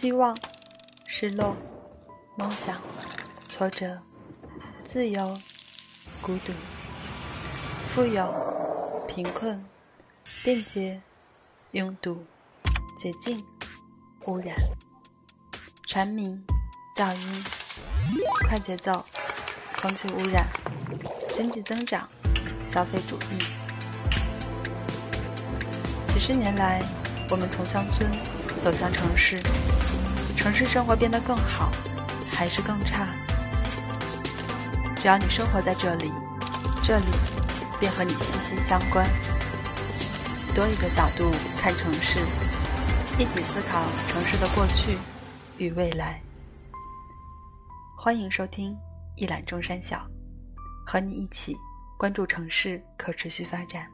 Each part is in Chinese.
希望、失落、梦想、挫折、自由、孤独、富有、贫困、便捷、拥堵、洁净、污染、蝉鸣、噪音、快节奏、空气污染、经济增长、消费主义。几十年来，我们从乡村走向城市。城市生活变得更好，还是更差？只要你生活在这里，这里便和你息息相关。多一个角度看城市，一起思考城市的过去与未来。欢迎收听一览众山小，和你一起关注城市可持续发展。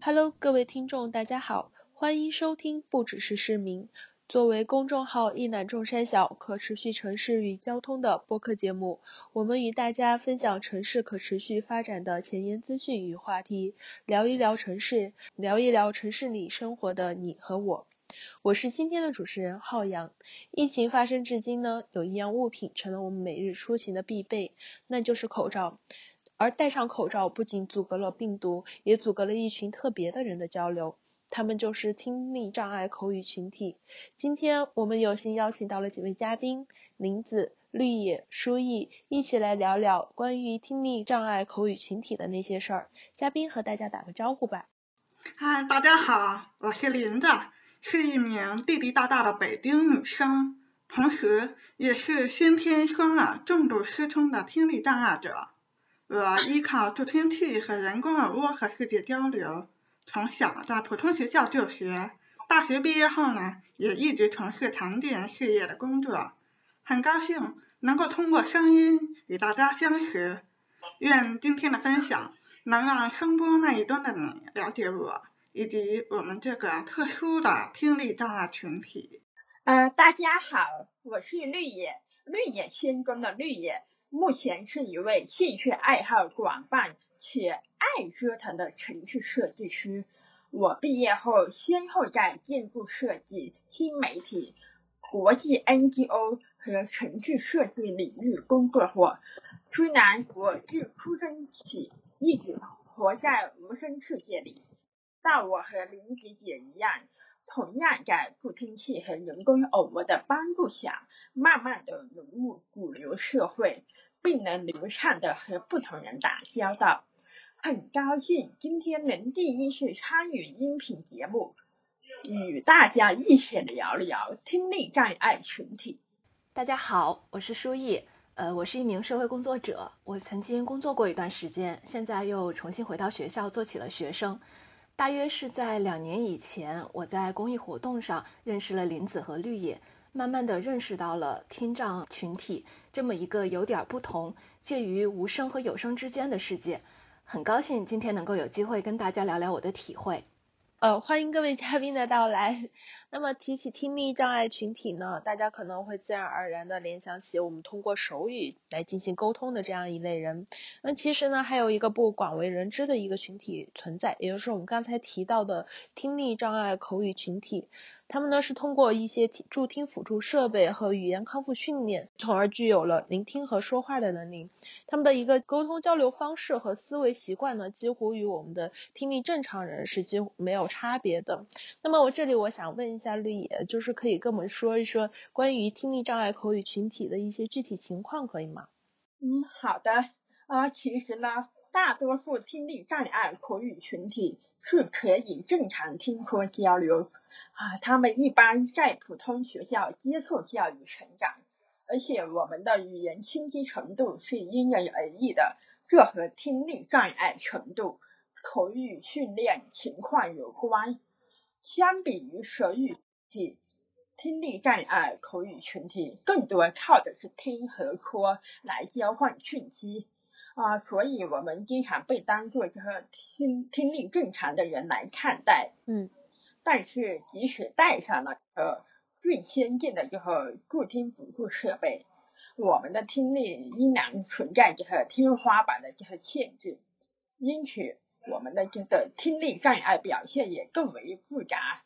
Hello，各位听众，大家好，欢迎收听不只是市民。作为公众号“一览众山小”可持续城市与交通的播客节目，我们与大家分享城市可持续发展的前沿资讯与话题，聊一聊城市，聊一聊城市里生活的你和我。我是今天的主持人浩洋。疫情发生至今呢，有一样物品成了我们每日出行的必备，那就是口罩。而戴上口罩不仅阻隔了病毒，也阻隔了一群特别的人的交流。他们就是听力障碍口语群体。今天我们有幸邀请到了几位嘉宾，林子、绿野、舒毅，一起来聊聊关于听力障碍口语群体的那些事儿。嘉宾和大家打个招呼吧。嗨，大家好，我是林子，是一名地地道道的北京女生，同时也是先天双耳重度失聪的听力障碍者。我依靠助听器和人工耳蜗和世界交流。从小在普通学校就学，大学毕业后呢，也一直从事常见事业的工作。很高兴能够通过声音与大家相识，愿今天的分享能让声波那一端的你了解我，以及我们这个特殊的听力障碍群体。呃，大家好，我是绿野，绿野仙踪的绿野，目前是一位兴趣爱好广泛。且爱折腾的城市设计师。我毕业后，先后在建筑设计、新媒体、国际 NGO 和城市设计领域工作过。虽然我自出生起一直活在无声世界里，但我和林姐姐一样，同样在助听器和人工耳蜗的帮助下，慢慢的融入主流社会。并能流畅的和不同人打交道，很高兴今天能第一次参与音频节目，与大家一起聊聊听力障碍群体。大家好，我是舒毅，呃，我是一名社会工作者，我曾经工作过一段时间，现在又重新回到学校做起了学生。大约是在两年以前，我在公益活动上认识了林子和绿野。慢慢的认识到了听障群体这么一个有点不同、介于无声和有声之间的世界，很高兴今天能够有机会跟大家聊聊我的体会。呃，欢迎各位嘉宾的到来。那么提起听力障碍群体呢，大家可能会自然而然的联想起我们通过手语来进行沟通的这样一类人。那其实呢，还有一个不广为人知的一个群体存在，也就是我们刚才提到的听力障碍口语群体。他们呢是通过一些助听辅助设备和语言康复训练，从而具有了聆听和说话的能力。他们的一个沟通交流方式和思维习惯呢，几乎与我们的听力正常人是几乎没有差别的。那么我这里我想问一下绿野，就是可以跟我们说一说关于听力障碍口语群体的一些具体情况，可以吗？嗯，好的。啊，其实呢，大多数听力障碍口语群体。是可以正常听说交流啊，他们一般在普通学校接受教育成长，而且我们的语言清晰程度是因人而异的，这和听力障碍程度、口语训练情况有关。相比于手语体，听力障碍口语群体更多靠的是听和说来交换讯息。啊，所以我们经常被当做这个听听力正常的人来看待，嗯，但是即使戴上了呃最先进的这个助听辅助设备。我们的听力依然存在这个天花板的这个限制，因此我们的这个听力障碍表现也更为复杂。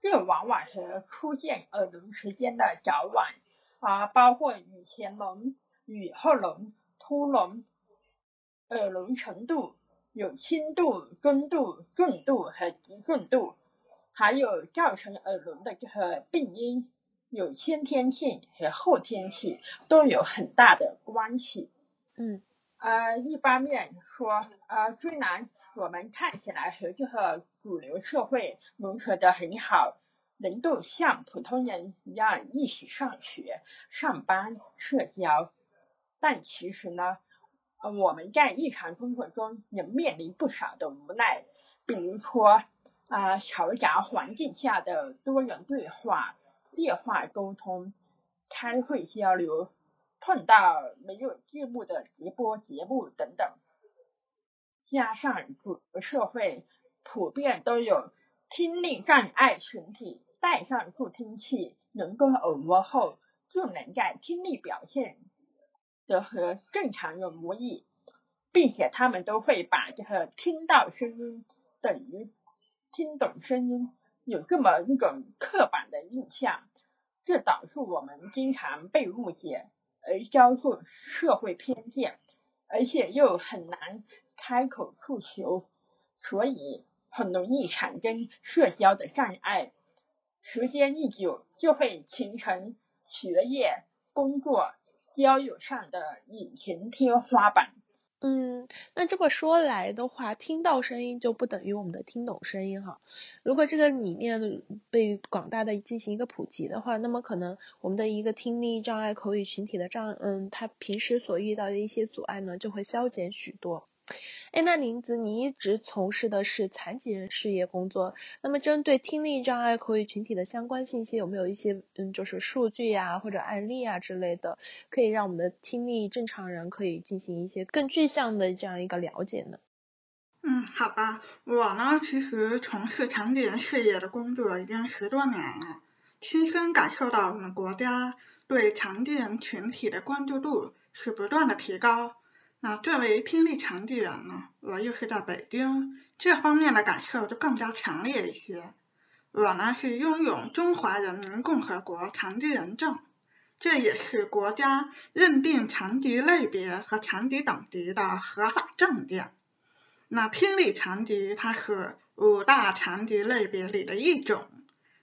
这往往是出现耳聋时间的早晚啊，包括与前聋、与后聋、突聋、耳聋程度有轻度、中度、重度和极重度，还有造成耳聋的这个病因，有先天性和后天性都有很大的关系。嗯，呃，一方面说，呃，虽然我们看起来和这个主流社会融合的很好，能够像普通人一样一起上学、上班、社交，但其实呢，我们在日常工作中也面临不少的无奈，比如说啊，嘈杂环境下的多人对话、电话沟通、开会交流，碰到没有字幕的直播节目等等。加上主社会普遍都有听力障碍群体戴上助听器，人工耳蜗后，就能在听力表现的和正常人无异，并且他们都会把这个听到声音等于听懂声音，有这么一种刻板的印象，这导致我们经常被误解，而遭受社会偏见，而且又很难。开口诉求，所以很容易产生社交的障碍，时间一久就会形成学业、工作、交友上的隐形天花板。嗯，那这么说来的话，听到声音就不等于我们的听懂声音哈。如果这个理念被广大的进行一个普及的话，那么可能我们的一个听力障碍口语群体的障，嗯，他平时所遇到的一些阻碍呢，就会消减许多。哎，那林子，你一直从事的是残疾人事业工作，那么针对听力障碍口语群体的相关信息，有没有一些嗯，就是数据呀或者案例啊之类的，可以让我们的听力正常人可以进行一些更具象的这样一个了解呢？嗯，好吧，我呢其实从事残疾人事业的工作已经十多年了，亲身感受到我们国家对残疾人群体的关注度是不断的提高。那作为听力残疾人呢，我又是在北京，这方面的感受就更加强烈一些。我呢是拥有中华人民共和国残疾人证，这也是国家认定残疾类别和残疾等级的合法证件。那听力残疾它是五大残疾类别里的一种，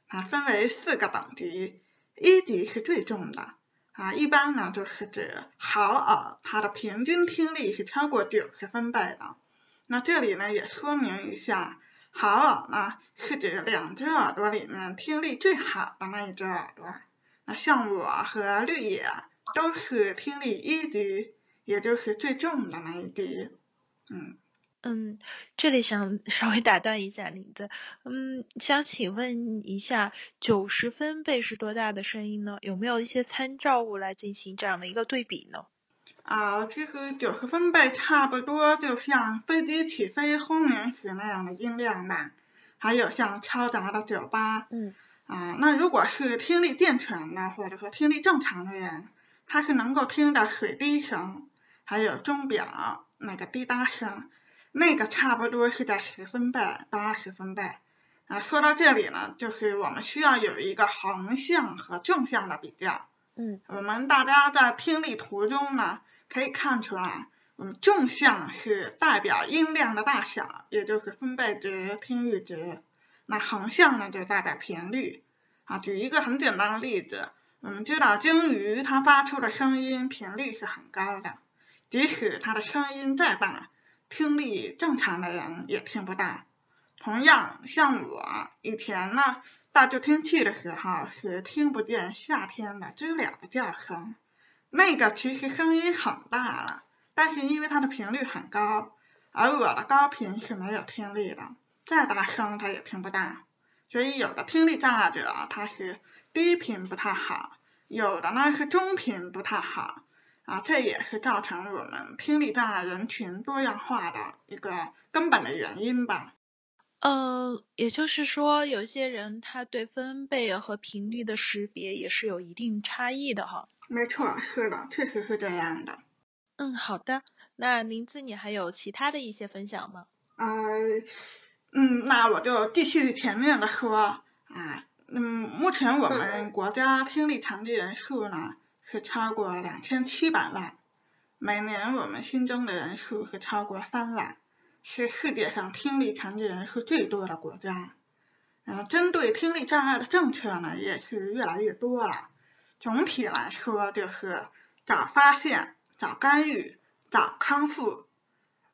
它分为四个等级，一级是最重的。啊，一般呢就是指好耳，它的平均听力是超过九十分贝的。那这里呢也说明一下，好耳呢是指两只耳朵里面听力最好的那一只耳朵。那像我和绿野都是听力一级，也就是最重的那一级。嗯。嗯，这里想稍微打断一下林子，嗯，想请问一下，九十分贝是多大的声音呢？有没有一些参照物来进行这样的一个对比呢？啊，其实九十分贝差不多就像飞机起飞轰鸣时那样的音量吧，还有像嘈杂的酒吧。嗯。啊，那如果是听力健全的或者说听力正常的人，他是能够听到水滴声，还有钟表那个滴答声。那个差不多是在十分贝到二十分贝啊。说到这里呢，就是我们需要有一个横向和纵向的比较。嗯。我们大家在听力图中呢，可以看出来，我们，纵向是代表音量的大小，也就是分贝值、听阈值。那横向呢，就代表频率。啊，举一个很简单的例子，我们知道鲸鱼它发出的声音频率是很高的，即使它的声音再大。听力正常的人也听不到。同样，像我以前呢，戴助听器的时候是听不见夏天的知了的叫声。那个其实声音很大了，但是因为它的频率很高，而我的高频是没有听力的，再大声它也听不到。所以有的听力障碍者他是低频不太好，有的呢是中频不太好。啊，这也是造成我们听力障碍人群多样化的一个根本的原因吧。呃，也就是说，有些人他对分贝和频率的识别也是有一定差异的哈。没错，是的，确实是这样的。嗯，好的。那林子，你还有其他的一些分享吗？呃，嗯，那我就继续前面的说啊，嗯，目前我们国家听力残疾人数呢是超过两千七百万，每年我们新增的人数是超过三万。是世界上听力残疾人数最多的国家，然后，针对听力障碍的政策呢也是越来越多了。总体来说就是早发现、早干预、早康复。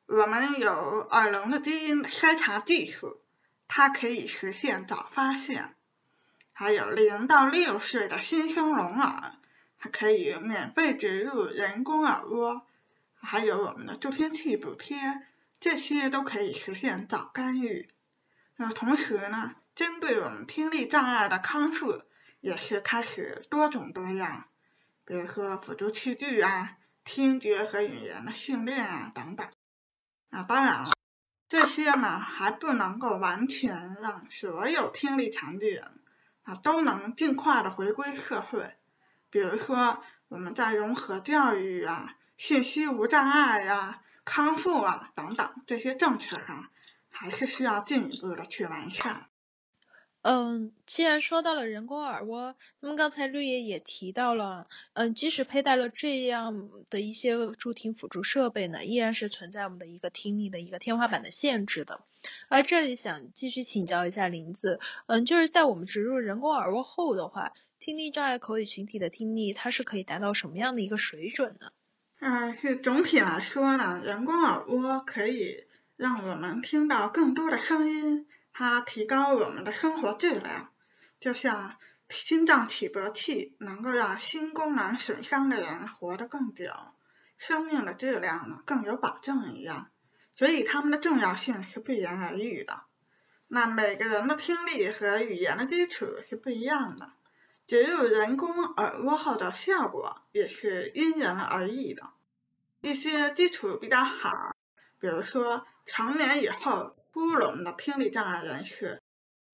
我们有耳聋的基因筛查技术，它可以实现早发现。还有零到六岁的新生聋耳，还可以免费植入人工耳蜗，还有我们的助听器补贴。这些都可以实现早干预。那同时呢，针对我们听力障碍的康复也是开始多种多样，比如说辅助器具啊、听觉和语言的训练啊等等。啊，当然了，这些呢还不能够完全让所有听力残疾人啊都能尽快的回归社会。比如说我们在融合教育啊、信息无障碍呀。康复啊，等等这些政策上，还是需要进一步的去完善。嗯，既然说到了人工耳蜗，那么刚才绿叶也提到了，嗯，即使佩戴了这样的一些助听辅助设备呢，依然是存在我们的一个听力的一个天花板的限制的。而这里想继续请教一下林子，嗯，就是在我们植入人工耳蜗后的话，听力障碍口语群体的听力，它是可以达到什么样的一个水准呢？嗯，是总体来说呢，人工耳蜗可以让我们听到更多的声音，它提高我们的生活质量，就像心脏起搏器能够让心功能损伤的人活得更久，生命的质量呢更有保证一样，所以它们的重要性是不言而喻的。那每个人的听力和语言的基础是不一样的。植入人工耳蜗后的效果也是因人而异的，一些基础比较好，比如说成年以后孤聋的听力障碍人士，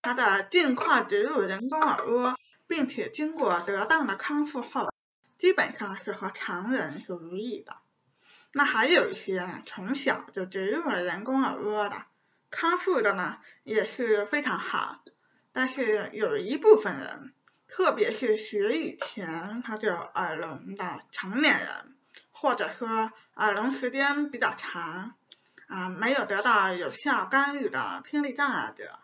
他的尽快植入人工耳蜗，并且经过得当的康复后，基本上是和常人是无异的。那还有一些从小就植入了人工耳蜗的，康复的呢也是非常好，但是有一部分人。特别是学以前他就耳聋的成年人，或者说耳聋时间比较长，啊，没有得到有效干预的听力障碍者，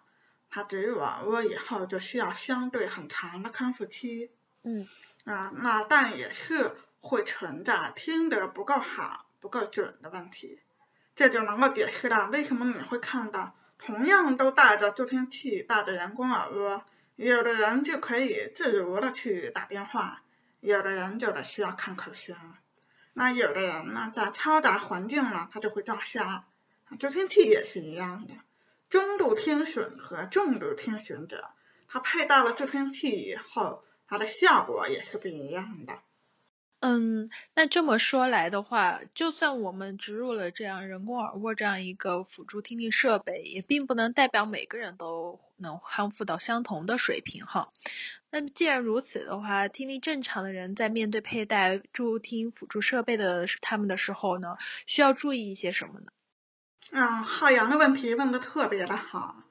他植入耳蜗以后就需要相对很长的康复期。嗯。啊，那但也是会存在听得不够好、不够准的问题，这就能够解释了为什么你会看到同样都戴着助听器、戴着人工耳蜗。有的人就可以自如的去打电话，有的人就得需要看口型。那有的人呢，在嘈杂环境呢，他就会掉瞎。助听器也是一样的，中度听损和重度听损者，他配戴了助听器以后，它的效果也是不一样的。嗯，那这么说来的话，就算我们植入了这样人工耳蜗这样一个辅助听力设备，也并不能代表每个人都能康复到相同的水平哈。那既然如此的话，听力正常的人在面对佩戴助听辅助设备的他们的时候呢，需要注意一些什么呢？啊，浩洋的问题问的特别的好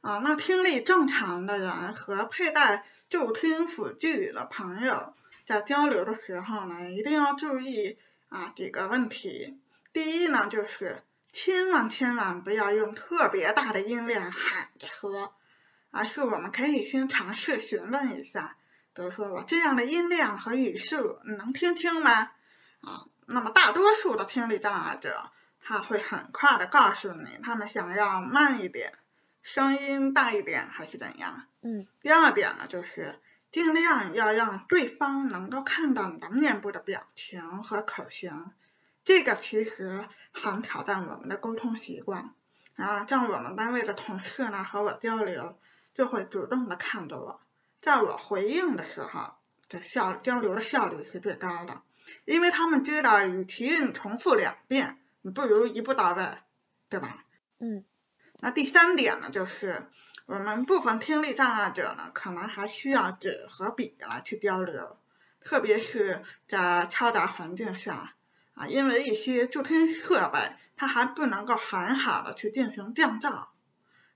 啊。那听力正常的人和佩戴助听辅具的朋友。在交流的时候呢，一定要注意啊几个问题。第一呢，就是千万千万不要用特别大的音量喊着喝，而是我们可以先尝试询问一下，比如说我这样的音量和语速，你能听清吗？啊，那么大多数的听力障碍者，他会很快的告诉你，他们想要慢一点，声音大一点，还是怎样？嗯。第二点呢，就是。尽量要让对方能够看到你的面部的表情和口型，这个其实很挑战我们的沟通习惯。啊，像我们单位的同事呢和我交流，就会主动的看着我，在我回应的时候，这效交流的效率是最高的，因为他们知道，与其你重复两遍，你不如一步到位，对吧？嗯。那第三点呢，就是我们部分听力障碍者呢，可能还需要纸和笔来去交流，特别是在嘈杂环境下啊，因为一些助听设备它还不能够很好的去进行降噪，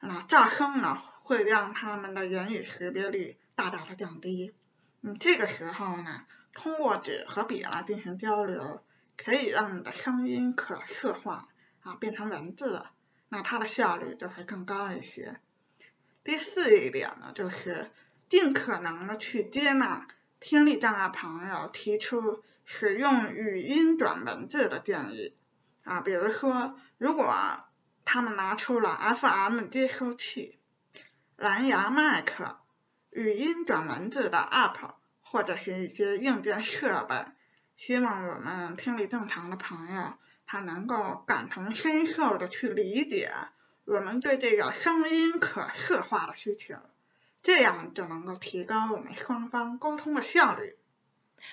那噪声呢会让他们的言语识别率大大的降低。嗯，这个时候呢，通过纸和笔来进行交流，可以让你的声音可视化啊，变成文字。那它的效率就会更高一些。第四一点呢，就是尽可能的去接纳听力障碍朋友提出使用语音转文字的建议啊，比如说，如果他们拿出了 FM 接收器、蓝牙麦克、语音转文字的 App 或者是一些硬件设备，希望我们听力正常的朋友。他能够感同身受的去理解我们对这个声音可视化的需求，这样就能够提高我们双方沟通的效率。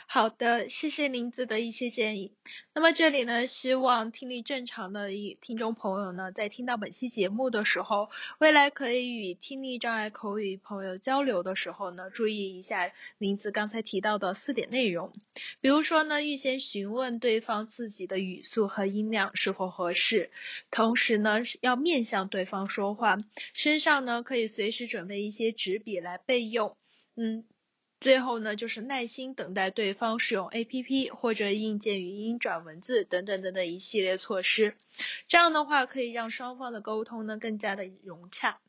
好的，谢谢林子的一些建议。那么这里呢，希望听力正常的一听众朋友呢，在听到本期节目的时候，未来可以与听力障碍口语朋友交流的时候呢，注意一下林子刚才提到的四点内容。比如说呢，预先询问对方自己的语速和音量是否合适，同时呢，要面向对方说话，身上呢可以随时准备一些纸笔来备用。嗯。最后呢，就是耐心等待对方使用 A P P 或者硬件语音转文字等等等等一系列措施，这样的话可以让双方的沟通呢更加的融洽。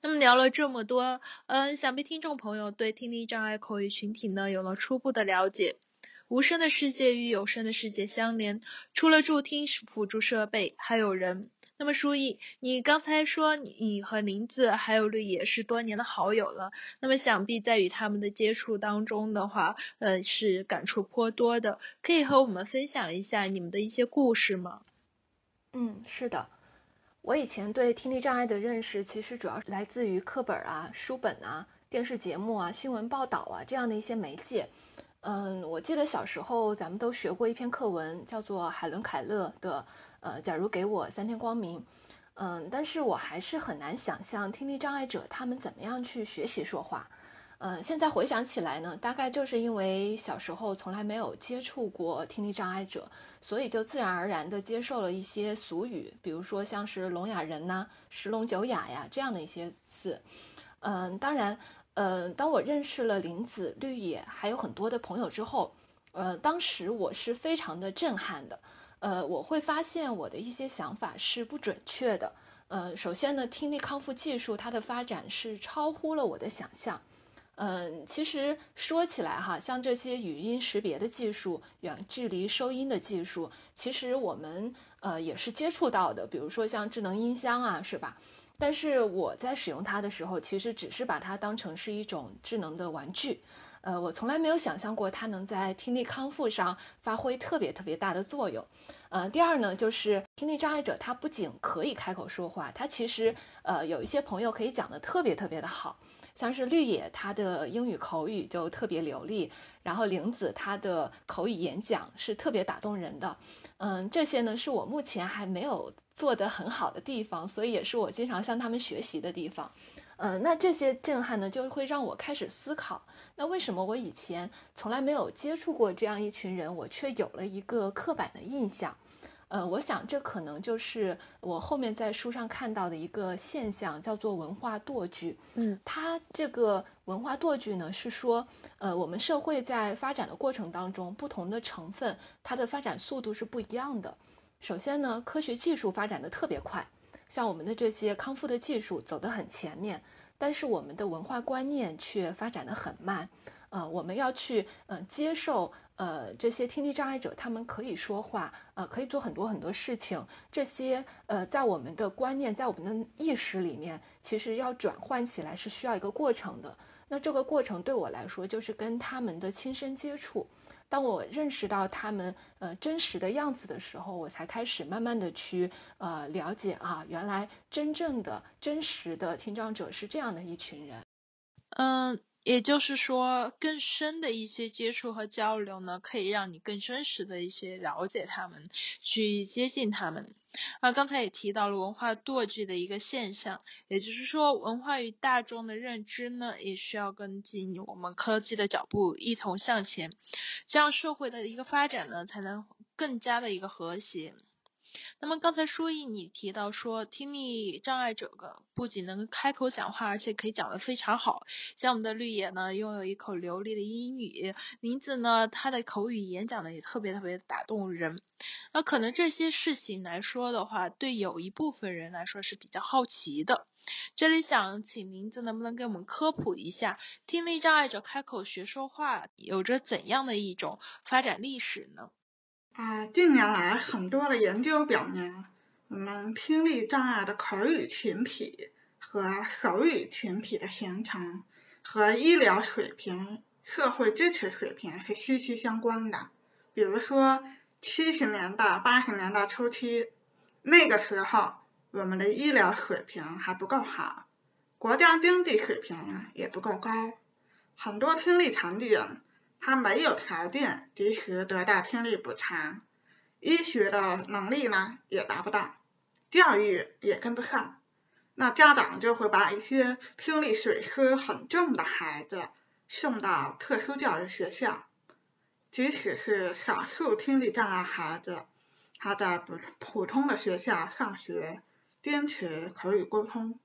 那么聊了这么多，嗯，想必听众朋友对听力障碍口语群体呢有了初步的了解。无声的世界与有声的世界相连，除了助听辅助设备，还有人。那么，书意，你刚才说你和林子还有绿野是多年的好友了，那么想必在与他们的接触当中的话，呃，是感触颇多的，可以和我们分享一下你们的一些故事吗？嗯，是的，我以前对听力障碍的认识，其实主要来自于课本啊、书本啊、电视节目啊、新闻报道啊这样的一些媒介。嗯，我记得小时候咱们都学过一篇课文，叫做海伦·凯勒的。呃，假如给我三天光明，嗯，但是我还是很难想象听力障碍者他们怎么样去学习说话。嗯，现在回想起来呢，大概就是因为小时候从来没有接触过听力障碍者，所以就自然而然地接受了一些俗语，比如说像是聋哑人呐、十聋九哑呀这样的一些字。嗯，当然，呃，当我认识了林子、绿野还有很多的朋友之后，呃，当时我是非常的震撼的。呃，我会发现我的一些想法是不准确的。呃，首先呢，听力康复技术它的发展是超乎了我的想象。嗯，其实说起来哈，像这些语音识别的技术、远距离收音的技术，其实我们呃也是接触到的。比如说像智能音箱啊，是吧？但是我在使用它的时候，其实只是把它当成是一种智能的玩具。呃，我从来没有想象过它能在听力康复上发挥特别特别大的作用。呃，第二呢，就是听力障碍者他不仅可以开口说话，他其实呃有一些朋友可以讲的特别特别的好，像是绿野他的英语口语就特别流利，然后玲子他的口语演讲是特别打动人的。嗯，这些呢是我目前还没有做得很好的地方，所以也是我经常向他们学习的地方。嗯，那这些震撼呢，就会让我开始思考，那为什么我以前从来没有接触过这样一群人，我却有了一个刻板的印象？呃，我想这可能就是我后面在书上看到的一个现象，叫做文化堕句。嗯，它这个文化堕句呢，是说，呃，我们社会在发展的过程当中，不同的成分它的发展速度是不一样的。首先呢，科学技术发展的特别快。像我们的这些康复的技术走得很前面，但是我们的文化观念却发展的很慢。呃，我们要去呃接受呃这些听力障碍者，他们可以说话，呃，可以做很多很多事情。这些呃在我们的观念，在我们的意识里面，其实要转换起来是需要一个过程的。那这个过程对我来说，就是跟他们的亲身接触。当我认识到他们呃真实的样子的时候，我才开始慢慢的去呃了解啊，原来真正的真实的听障者是这样的一群人。嗯，也就是说，更深的一些接触和交流呢，可以让你更真实的一些了解他们，去接近他们。啊，刚才也提到了文化堕记的一个现象，也就是说，文化与大众的认知呢，也需要跟进我们科技的脚步，一同向前，这样社会的一个发展呢，才能更加的一个和谐。那么刚才舒毅你提到说，听力障碍者个不仅能开口讲话，而且可以讲得非常好。像我们的绿野呢，拥有一口流利的英语，林子呢，他的口语演讲呢也特别特别打动人。那可能这些事情来说的话，对有一部分人来说是比较好奇的。这里想请林子能不能给我们科普一下，听力障碍者开口学说话有着怎样的一种发展历史呢？啊，近年来很多的研究表明，我们听力障碍的口语群体和手语群体的形成和医疗水平、社会支持水平是息息相关的。比如说，七十年代、八十年代初期，那个时候我们的医疗水平还不够好，国家经济水平呢也不够高，很多听力残疾人。他没有条件及时得到听力补偿，医学的能力呢也达不到，教育也跟不上，那家长就会把一些听力损失很重的孩子送到特殊教育学校，即使是少数听力障碍孩子，他在普普通的学校上学，坚持口语沟通，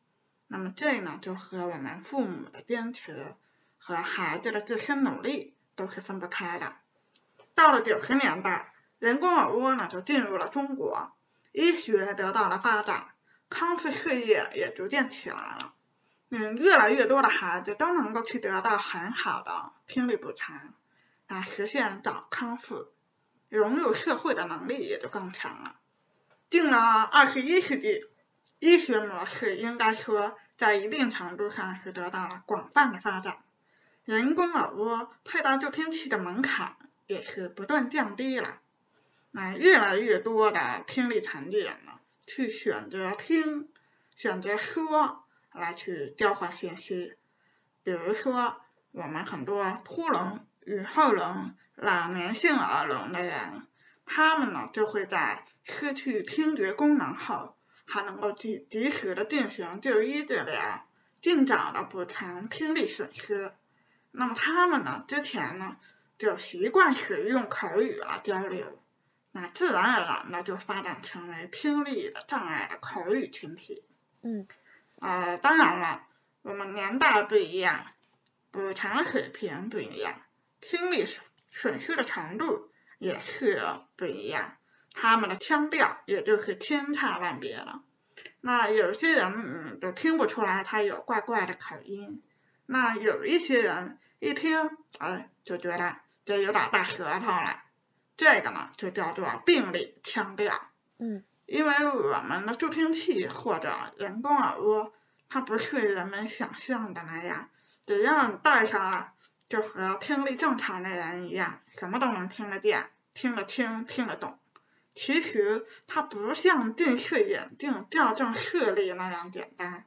那么这呢就和我们父母的坚持和孩子的自身努力。都是分不开的。到了九十年代，人工耳蜗呢就进入了中国，医学得到了发展，康复事业也逐渐起来了。嗯，越来越多的孩子都能够去得到很好的听力补偿，啊，实现早康复，融入社会的能力也就更强了。进了二十一世纪，医学模式应该说在一定程度上是得到了广泛的发展。人工耳蜗配到助听器的门槛也是不断降低了，那越来越多的听力残疾人呢，去选择听、选择说来去交换信息。比如说，我们很多突聋、语后聋、老年性耳聋的人，他们呢就会在失去听觉功能后，还能够及及时的进行就医治疗，尽早的补偿听力损失。那么他们呢？之前呢就习惯使用口语来交流，那自然而然的就发展成为听力的障碍的口语群体。嗯。呃，当然了，我们年代不一样，补偿水平不一样，听力损失的程度也是不一样，他们的腔调也就是千差万别了。那有些人嗯就听不出来他有怪怪的口音。那有一些人一听，哎，就觉得这有点大舌头了，这个呢就叫做病理腔调。嗯。因为我们的助听器或者人工耳蜗，它不是人们想象的那样，只要你戴上了，就和听力正常的人一样，什么都能听得见、听得清、听得懂。其实它不像近视眼镜矫正视力那样简单，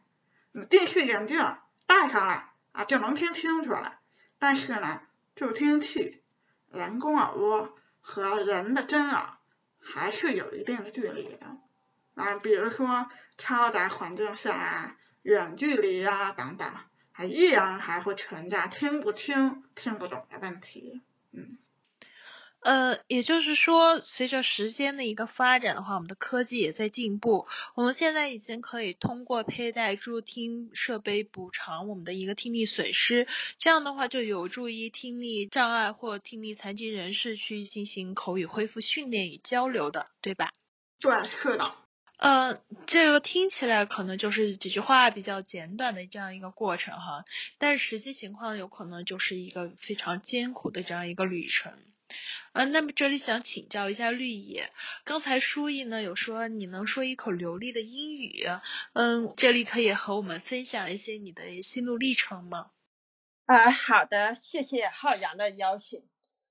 你近视眼镜戴上了。啊，就能听清楚了。但是呢，助听器、人工耳蜗和人的真耳还是有一定的距离的。啊，比如说嘈杂环境下啊、远距离啊等等，还依然还会存在听不清、听不懂的问题。嗯。呃，也就是说，随着时间的一个发展的话，我们的科技也在进步。我们现在已经可以通过佩戴助听设备补偿我们的一个听力损失，这样的话就有助于听力障碍或听力残疾人士去进行口语恢复训练与交流的，对吧？对，是的。呃，这个听起来可能就是几句话比较简短的这样一个过程哈，但实际情况有可能就是一个非常艰苦的这样一个旅程。啊，那么这里想请教一下绿野，刚才书意呢有说你能说一口流利的英语，嗯，这里可以和我们分享一些你的心路历程吗？啊，好的，谢谢浩洋的邀请。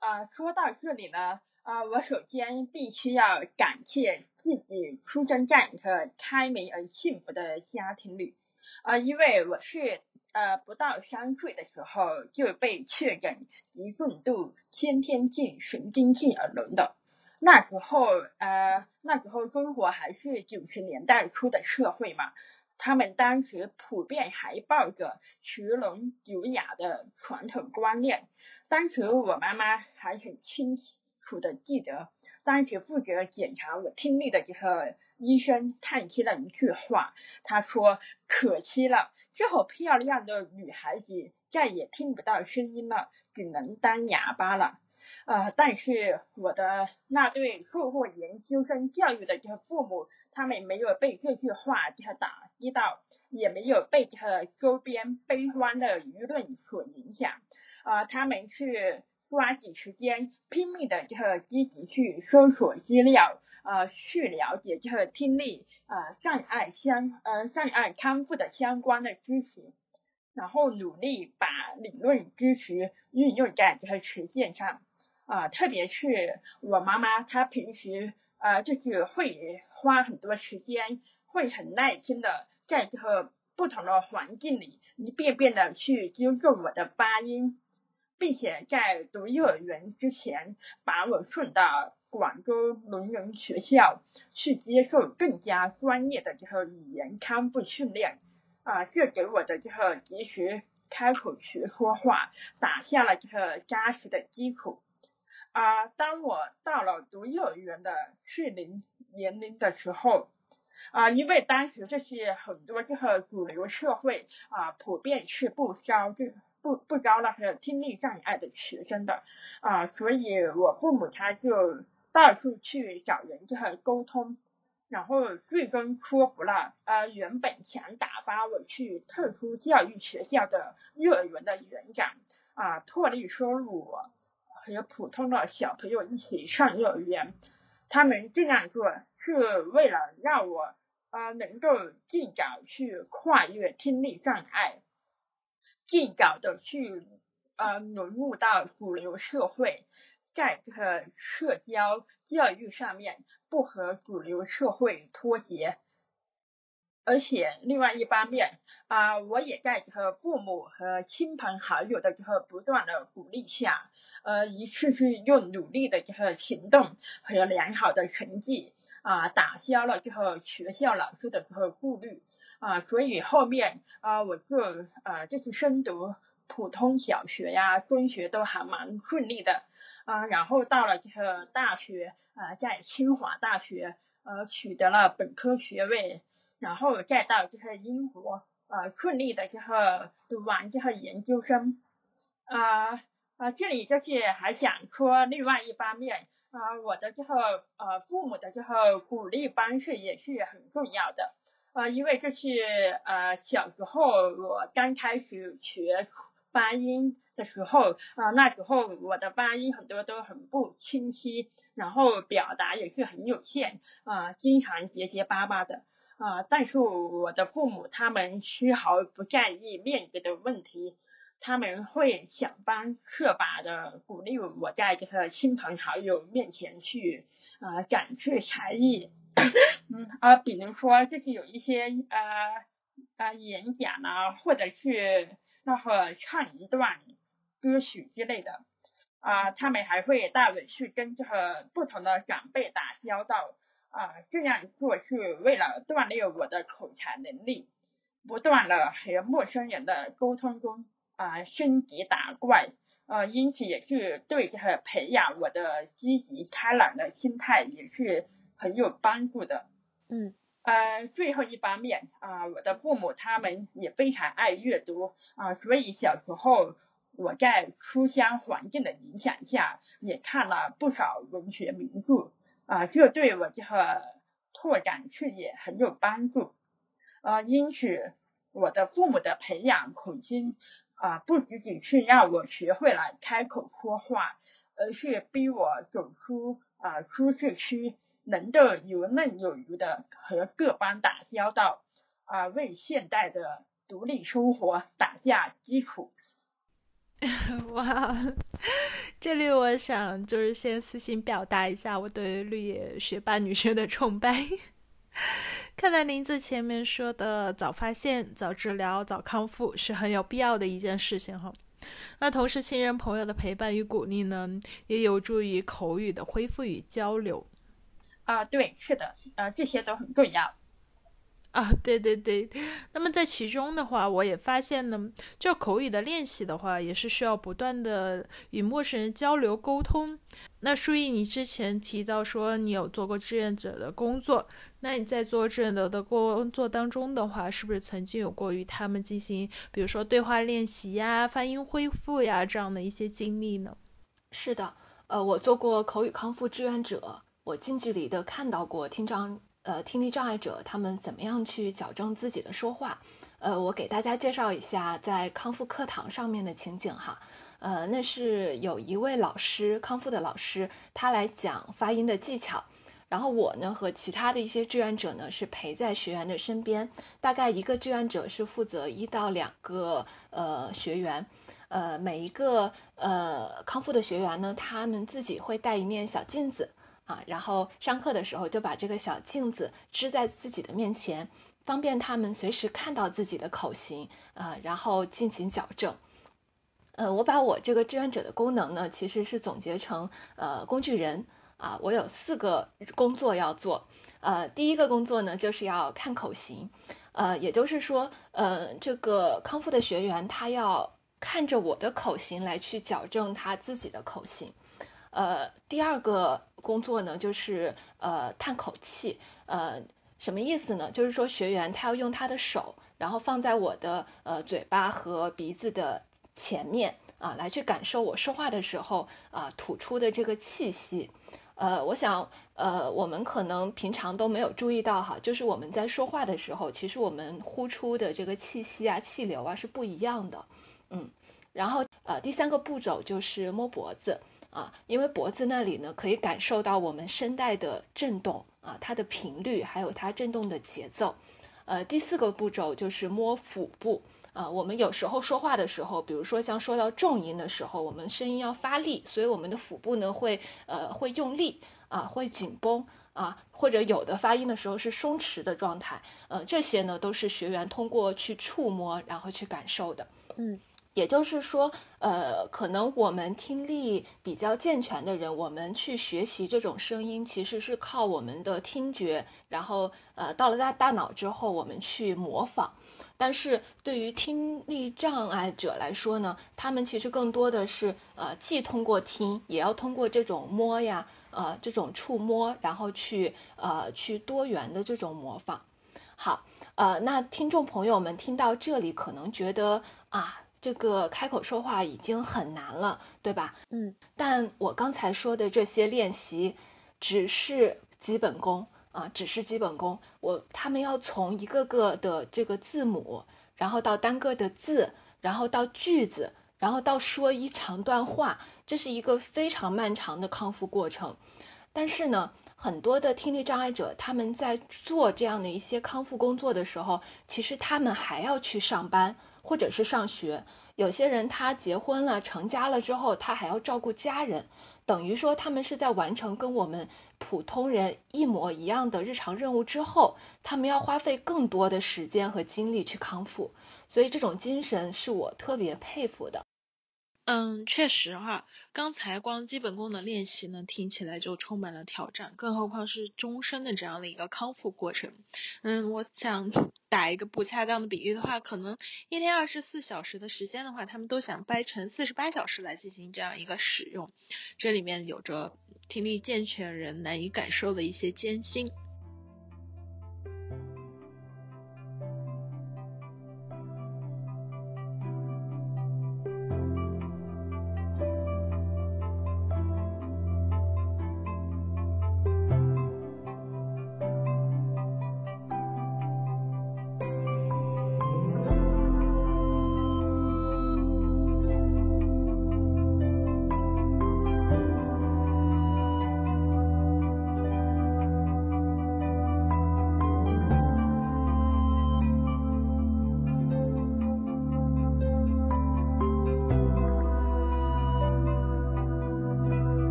啊，说到这里呢，啊，我首先必须要感谢自己出生在一个开明而幸福的家庭里，啊，因为我是呃不到三岁的时候就被确诊极重度先天性神经性耳聋的。那时候呃那时候中国还是九十年代初的社会嘛，他们当时普遍还抱着学聋九哑的传统观念。当时我妈妈还很清楚的记得，当时负责检查我听力的这个医生叹息了一句话，他说：“可惜了，这么漂亮的女孩子再也听不到声音了，只能当哑巴了。”啊，但是我的那对受过研究生教育的这个父母，他们没有被这句话这打击到，也没有被他的周边悲观的舆论所影响。啊，他们是抓紧时间，拼命的就是积极去搜索资料，呃，去了解这个听力呃障碍相呃障碍康复的相关的知识，然后努力把理论知识运用在这个实践上。啊，特别是我妈妈，她平时呃就是会花很多时间，会很耐心的在这个不同的环境里一遍遍的去纠正我的发音。并且在读幼儿园之前，把我送到广州聋人学校去接受更加专业的这个语言康复训练，啊，这给我的这个及时开口学说话打下了这个扎实的基础。啊，当我到了读幼儿园的适龄年龄的时候，啊，因为当时这是很多这个主流社会啊，普遍是不招这。不不招那些听力障碍的学生的啊，所以我父母他就到处去找人这个沟通，然后最终说服了呃原本想打发我去特殊教育学校的幼儿园的园长啊，破例收我和普通的小朋友一起上幼儿园。他们这样做是为了让我啊能够尽早去跨越听力障碍。尽早的去呃融入到主流社会，在这个社交教育上面不和主流社会脱节，而且另外一方面啊，我也在这个父母和亲朋好友的这个不断的鼓励下，呃，一次次用努力的这个行动和良好的成绩啊，打消了这个学校老师的这个顾虑。啊，所以后面啊，我就啊，就是深读普通小学呀、中学都还蛮顺利的啊，然后到了这个大学啊，在清华大学呃取得了本科学位，然后再到这个英国呃顺利的这个读完这个研究生啊啊，这里就是还想说另外一方面啊，我的这个呃父母的这个鼓励方式也是很重要的。啊，因为这是呃小时候我刚开始学发音的时候啊，那时候我的发音很多都很不清晰，然后表达也是很有限啊，经常结结巴巴的啊。但是我的父母他们丝毫不在意面子的问题，他们会想方设法的鼓励我在这个亲朋好友面前去啊展示才艺。嗯啊，比如说就是有一些呃呃演讲啊，或者是那个唱一段歌曲之类的啊，他们还会带我去跟这个不同的长辈打交道啊，这样做是为了锻炼我的口才能力，不断的和陌生人的沟通中啊升级打怪啊，因此也是对这个培养我的积极开朗的心态也是。很有帮助的，嗯，呃，最后一方面啊，我的父母他们也非常爱阅读啊，所以小时候我在书香环境的影响下，也看了不少文学名著啊，这对我这个拓展视野很有帮助啊，因此我的父母的培养苦心啊，不仅仅是让我学会了开口说话，而是逼我走出啊舒适区。能够游刃有余的和各方打交道，啊，为现代的独立生活打下基础。哇，这里我想就是先私信表达一下我对绿野学霸女生的崇拜。看来林子前面说的早发现、早治疗、早康复是很有必要的一件事情哈。那同时，亲人朋友的陪伴与鼓励呢，也有助于口语的恢复与交流。啊，对，是的，呃，这些都很重要。啊，对对对。那么在其中的话，我也发现呢，就口语的练习的话，也是需要不断的与陌生人交流沟通。那舒毅，你之前提到说你有做过志愿者的工作，那你在做志愿者的工作当中的话，是不是曾经有过与他们进行，比如说对话练习呀、发音恢复呀这样的一些经历呢？是的，呃，我做过口语康复志愿者，我近距离的看到过听障。呃，听力障碍者他们怎么样去矫正自己的说话？呃，我给大家介绍一下在康复课堂上面的情景哈。呃，那是有一位老师，康复的老师，他来讲发音的技巧。然后我呢和其他的一些志愿者呢是陪在学员的身边，大概一个志愿者是负责一到两个呃学员，呃，每一个呃康复的学员呢，他们自己会带一面小镜子。啊，然后上课的时候就把这个小镜子支在自己的面前，方便他们随时看到自己的口型，呃，然后进行矫正。呃，我把我这个志愿者的功能呢，其实是总结成呃工具人啊，我有四个工作要做。呃，第一个工作呢，就是要看口型，呃，也就是说，呃，这个康复的学员他要看着我的口型来去矫正他自己的口型。呃，第二个工作呢，就是呃叹口气，呃，什么意思呢？就是说学员他要用他的手，然后放在我的呃嘴巴和鼻子的前面啊，来去感受我说话的时候啊吐出的这个气息。呃，我想呃我们可能平常都没有注意到哈，就是我们在说话的时候，其实我们呼出的这个气息啊、气流啊是不一样的。嗯，然后呃第三个步骤就是摸脖子。啊，因为脖子那里呢，可以感受到我们声带的震动啊，它的频率，还有它震动的节奏。呃，第四个步骤就是摸腹部啊。我们有时候说话的时候，比如说像说到重音的时候，我们声音要发力，所以我们的腹部呢会呃会用力啊，会紧绷啊，或者有的发音的时候是松弛的状态。呃，这些呢都是学员通过去触摸然后去感受的。嗯。也就是说，呃，可能我们听力比较健全的人，我们去学习这种声音，其实是靠我们的听觉，然后，呃，到了大大脑之后，我们去模仿。但是对于听力障碍者来说呢，他们其实更多的是，呃，既通过听，也要通过这种摸呀，呃，这种触摸，然后去，呃，去多元的这种模仿。好，呃，那听众朋友们听到这里，可能觉得啊。这个开口说话已经很难了，对吧？嗯，但我刚才说的这些练习，只是基本功啊，只是基本功。我他们要从一个个的这个字母，然后到单个的字，然后到句子，然后到说一长段话，这是一个非常漫长的康复过程。但是呢，很多的听力障碍者他们在做这样的一些康复工作的时候，其实他们还要去上班。或者是上学，有些人他结婚了、成家了之后，他还要照顾家人，等于说他们是在完成跟我们普通人一模一样的日常任务之后，他们要花费更多的时间和精力去康复，所以这种精神是我特别佩服的。嗯，确实哈，刚才光基本功的练习呢，听起来就充满了挑战，更何况是终身的这样的一个康复过程。嗯，我想打一个不恰当的比喻的话，可能一天二十四小时的时间的话，他们都想掰成四十八小时来进行这样一个使用，这里面有着听力健全人难以感受的一些艰辛。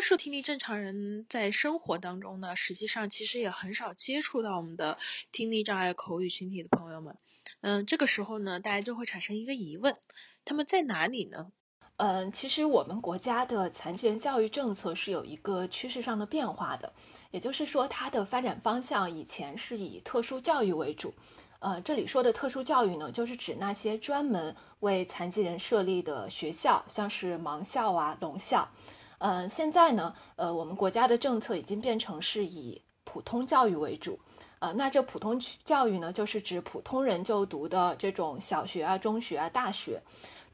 多数听力正常人在生活当中呢，实际上其实也很少接触到我们的听力障碍口语群体的朋友们。嗯，这个时候呢，大家就会产生一个疑问：他们在哪里呢？嗯，其实我们国家的残疾人教育政策是有一个趋势上的变化的，也就是说，它的发展方向以前是以特殊教育为主。呃，这里说的特殊教育呢，就是指那些专门为残疾人设立的学校，像是盲校啊、聋校。嗯，现在呢，呃，我们国家的政策已经变成是以普通教育为主，呃，那这普通教育呢，就是指普通人就读的这种小学啊、中学啊、大学，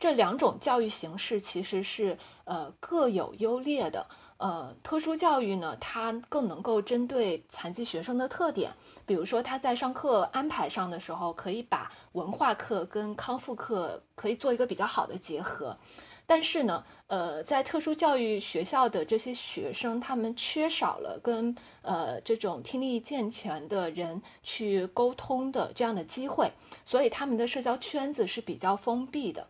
这两种教育形式其实是呃各有优劣的。呃，特殊教育呢，它更能够针对残疾学生的特点，比如说他在上课安排上的时候，可以把文化课跟康复课可以做一个比较好的结合。但是呢，呃，在特殊教育学校的这些学生，他们缺少了跟呃这种听力健全的人去沟通的这样的机会，所以他们的社交圈子是比较封闭的。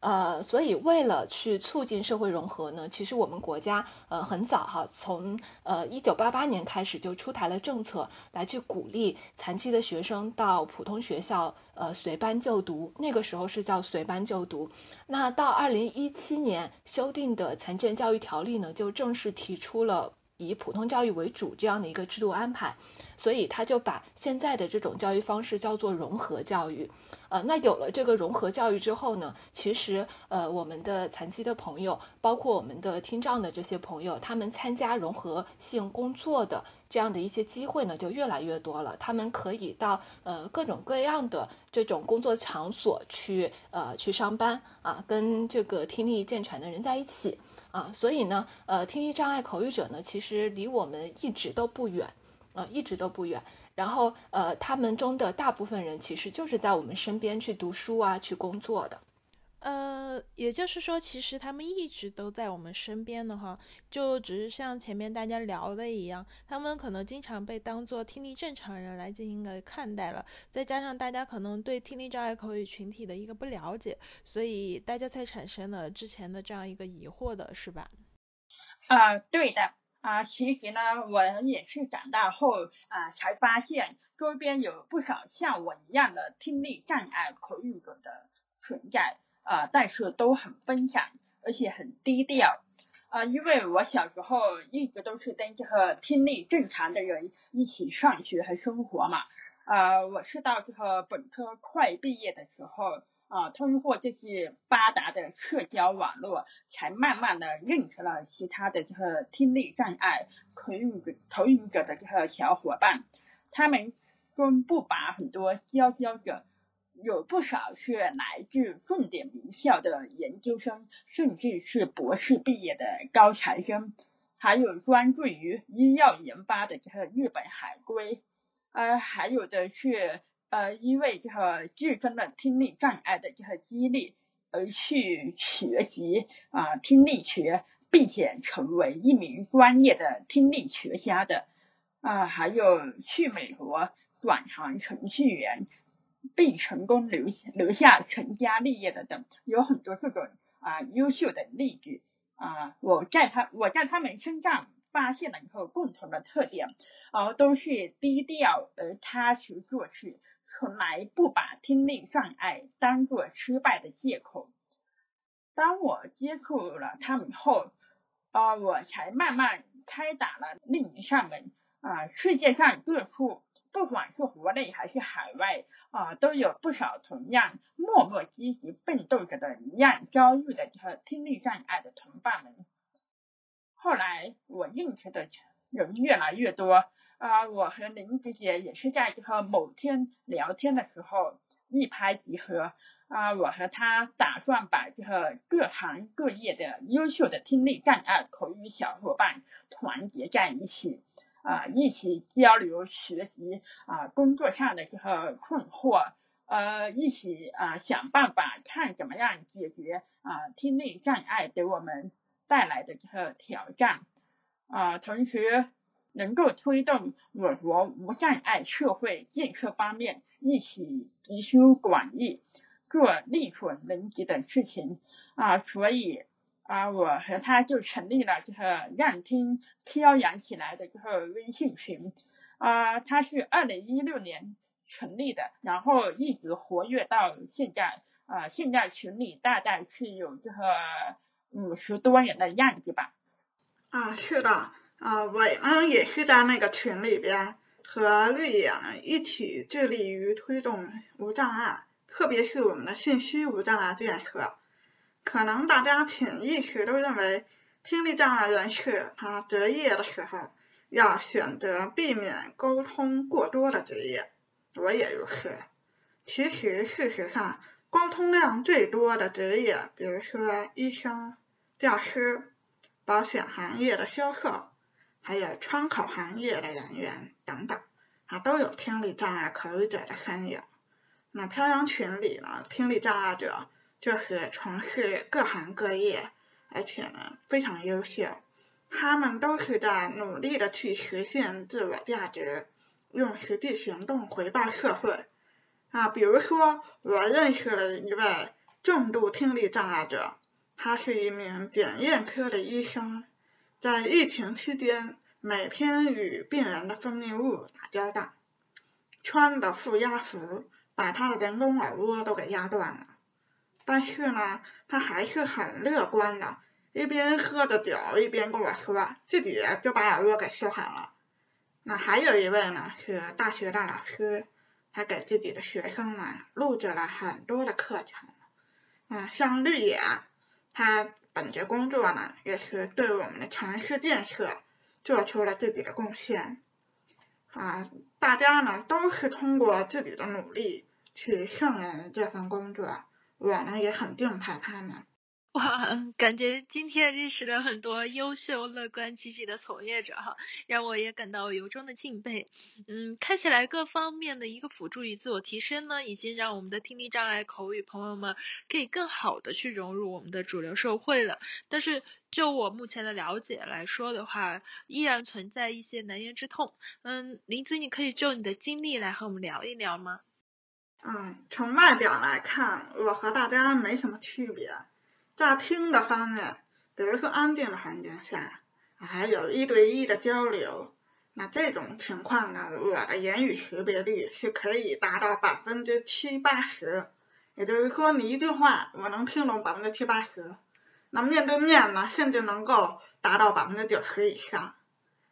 呃，所以为了去促进社会融合呢，其实我们国家呃很早哈，从呃一九八八年开始就出台了政策，来去鼓励残疾的学生到普通学校呃随班就读。那个时候是叫随班就读。那到二零一七年修订的残疾人教育条例呢，就正式提出了以普通教育为主这样的一个制度安排。所以他就把现在的这种教育方式叫做融合教育，呃，那有了这个融合教育之后呢，其实呃，我们的残疾的朋友，包括我们的听障的这些朋友，他们参加融合性工作的这样的一些机会呢，就越来越多了。他们可以到呃各种各样的这种工作场所去呃去上班啊，跟这个听力健全的人在一起啊，所以呢，呃，听力障碍口语者呢，其实离我们一直都不远。呃，一直都不远。然后，呃，他们中的大部分人其实就是在我们身边去读书啊，去工作的。呃，也就是说，其实他们一直都在我们身边的哈，就只是像前面大家聊的一样，他们可能经常被当做听力正常人来进行个看待了。再加上大家可能对听力障碍口语群体的一个不了解，所以大家才产生了之前的这样一个疑惑的，是吧？啊，对的。啊，其实呢，我也是长大后啊才发现，周边有不少像我一样的听力障碍口语者的存在啊，但是都很分散，而且很低调啊。因为我小时候一直都是跟这个听力正常的人一起上学和生活嘛啊，我是到这个本科快毕业的时候。啊，通过这些发达的社交网络，才慢慢的认识了其他的这个听力障碍口语口语者的这个小伙伴。他们中不乏很多佼佼者，有不少是来自重点名校的研究生，甚至是博士毕业的高材生，还有专注于医药研发的这个日本海归，呃，还有的是。呃，因为这个自身的听力障碍的这个激励而去学习啊听力学，并且成为一名专业的听力学家的啊，还有去美国转行程序员，并成功留下留下成家立业的等，有很多这种啊优秀的例子啊，我在他我在他们身上发现了以后共同的特点，啊，都是低调而踏实做事。从来不把听力障碍当做失败的借口。当我接触了他们后，啊，我才慢慢开打了另一扇门。啊，世界上各处，不管是国内还是海外，啊，都有不少同样默默积极奋斗着的一样遭遇的和听力障碍的同伴们。后来，我认识的人越来越多。啊，我和林姐姐也是在这个某天聊天的时候一拍即合啊，我和她打算把这个各行各业的优秀的听力障碍口语小伙伴团结在一起啊，一起交流学习啊，工作上的这个困惑，呃，一起啊想办法看怎么样解决啊听力障碍给我们带来的这个挑战啊，同时。能够推动我国无障碍社会建设方面一起集思广益，做力所能及的事情啊！所以啊，我和他就成立了这个让听飘扬起来的这个微信群，啊，他是二零一六年成立的，然后一直活跃到现在，啊，现在群里大概是有这个五十多人的样子吧。啊，是的，啊，我呢也是在那个群里边和绿野一起致力于推动无障碍，特别是我们的信息无障碍建设。可能大家潜意识都认为，听力障碍人士他择业的时候要选择避免沟通过多的职业，我也如是。其实事实上，沟通量最多的职业，比如说医生、教师、保险行业的销售，还有窗口行业的人员等等，啊，都有听力障碍口语者的身影。那飘扬群里呢，听力障碍者。就是从事各行各业，而且呢非常优秀，他们都是在努力的去实现自我价值，用实际行动回报社会。啊，比如说我认识了一位重度听力障碍者，他是一名检验科的医生，在疫情期间每天与病人的分泌物打交道，穿的负压服把他的人工耳蜗都给压断了。但是呢，他还是很乐观的，一边喝着酒，一边跟我说自己就把耳蜗给修好了。那还有一位呢，是大学的老师，他给自己的学生们录制了很多的课程。啊，像绿野，他本职工作呢，也是对我们的城市建设做出了自己的贡献。啊，大家呢都是通过自己的努力去胜任这份工作。我呢也很敬佩他们。哇，感觉今天认识了很多优秀、乐观、积极的从业者哈，让我也感到由衷的敬佩。嗯，看起来各方面的一个辅助与自我提升呢，已经让我们的听力障碍口语朋友们可以更好的去融入我们的主流社会了。但是就我目前的了解来说的话，依然存在一些难言之痛。嗯，林子，你可以就你的经历来和我们聊一聊吗？嗯，从外表来看，我和大家没什么区别。在听的方面，比如说安静的环境下，还有一对一的交流，那这种情况呢，我的言语识别率是可以达到百分之七八十。也就是说，你一句话我能听懂百分之七八十。那面对面呢，甚至能够达到百分之九十以上。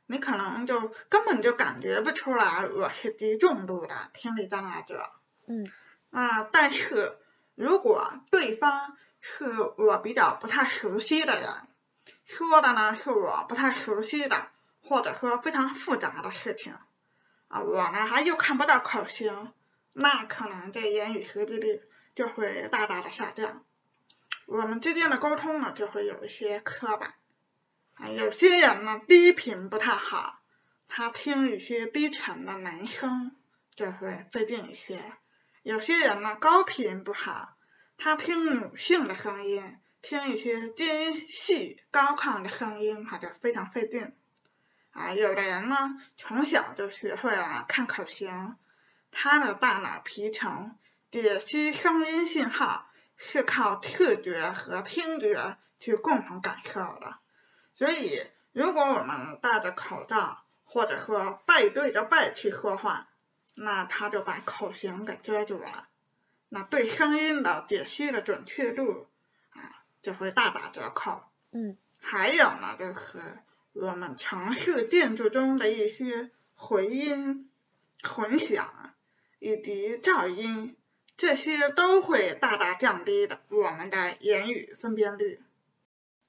你可能就根本就感觉不出来我是低重度的听力障碍者。嗯，啊，但是如果对方是我比较不太熟悉的人，说的呢是我不太熟悉的，或者说非常复杂的事情，啊，我呢还又看不到口型，那可能这言语识别率就会大大的下降，我们之间的沟通呢就会有一些磕巴，啊，有些人呢低频不太好，他听一些低沉的男声就会费劲一些。有些人呢高频不好，他听女性的声音，听一些尖细高亢的声音，他就非常费劲。啊，有的人呢从小就学会了看口型，他的大脑皮层解析声音信号是靠视觉和听觉去共同感受的。所以，如果我们戴着口罩，或者说背对着背去说话，那他就把口型给遮住了，那对声音的解析的准确度啊就会大打折扣。嗯，还有呢，就是我们城市建筑中的一些回音、混响以及噪音，这些都会大大降低的我们的言语分辨率。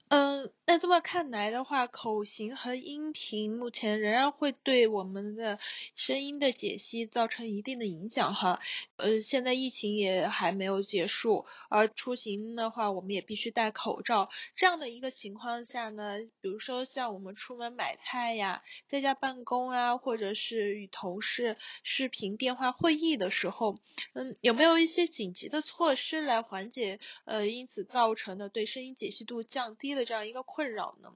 嗯，那这么看来的话，口型和音频目前仍然会对我们的声音的解析造成一定的影响哈。呃，现在疫情也还没有结束，而出行的话，我们也必须戴口罩。这样的一个情况下呢，比如说像我们出门买菜呀，在家办公啊，或者是与同事视频电话会议的时候，嗯，有没有一些紧急的措施来缓解呃因此造成的对声音解析度降低？的这样一个困扰呢？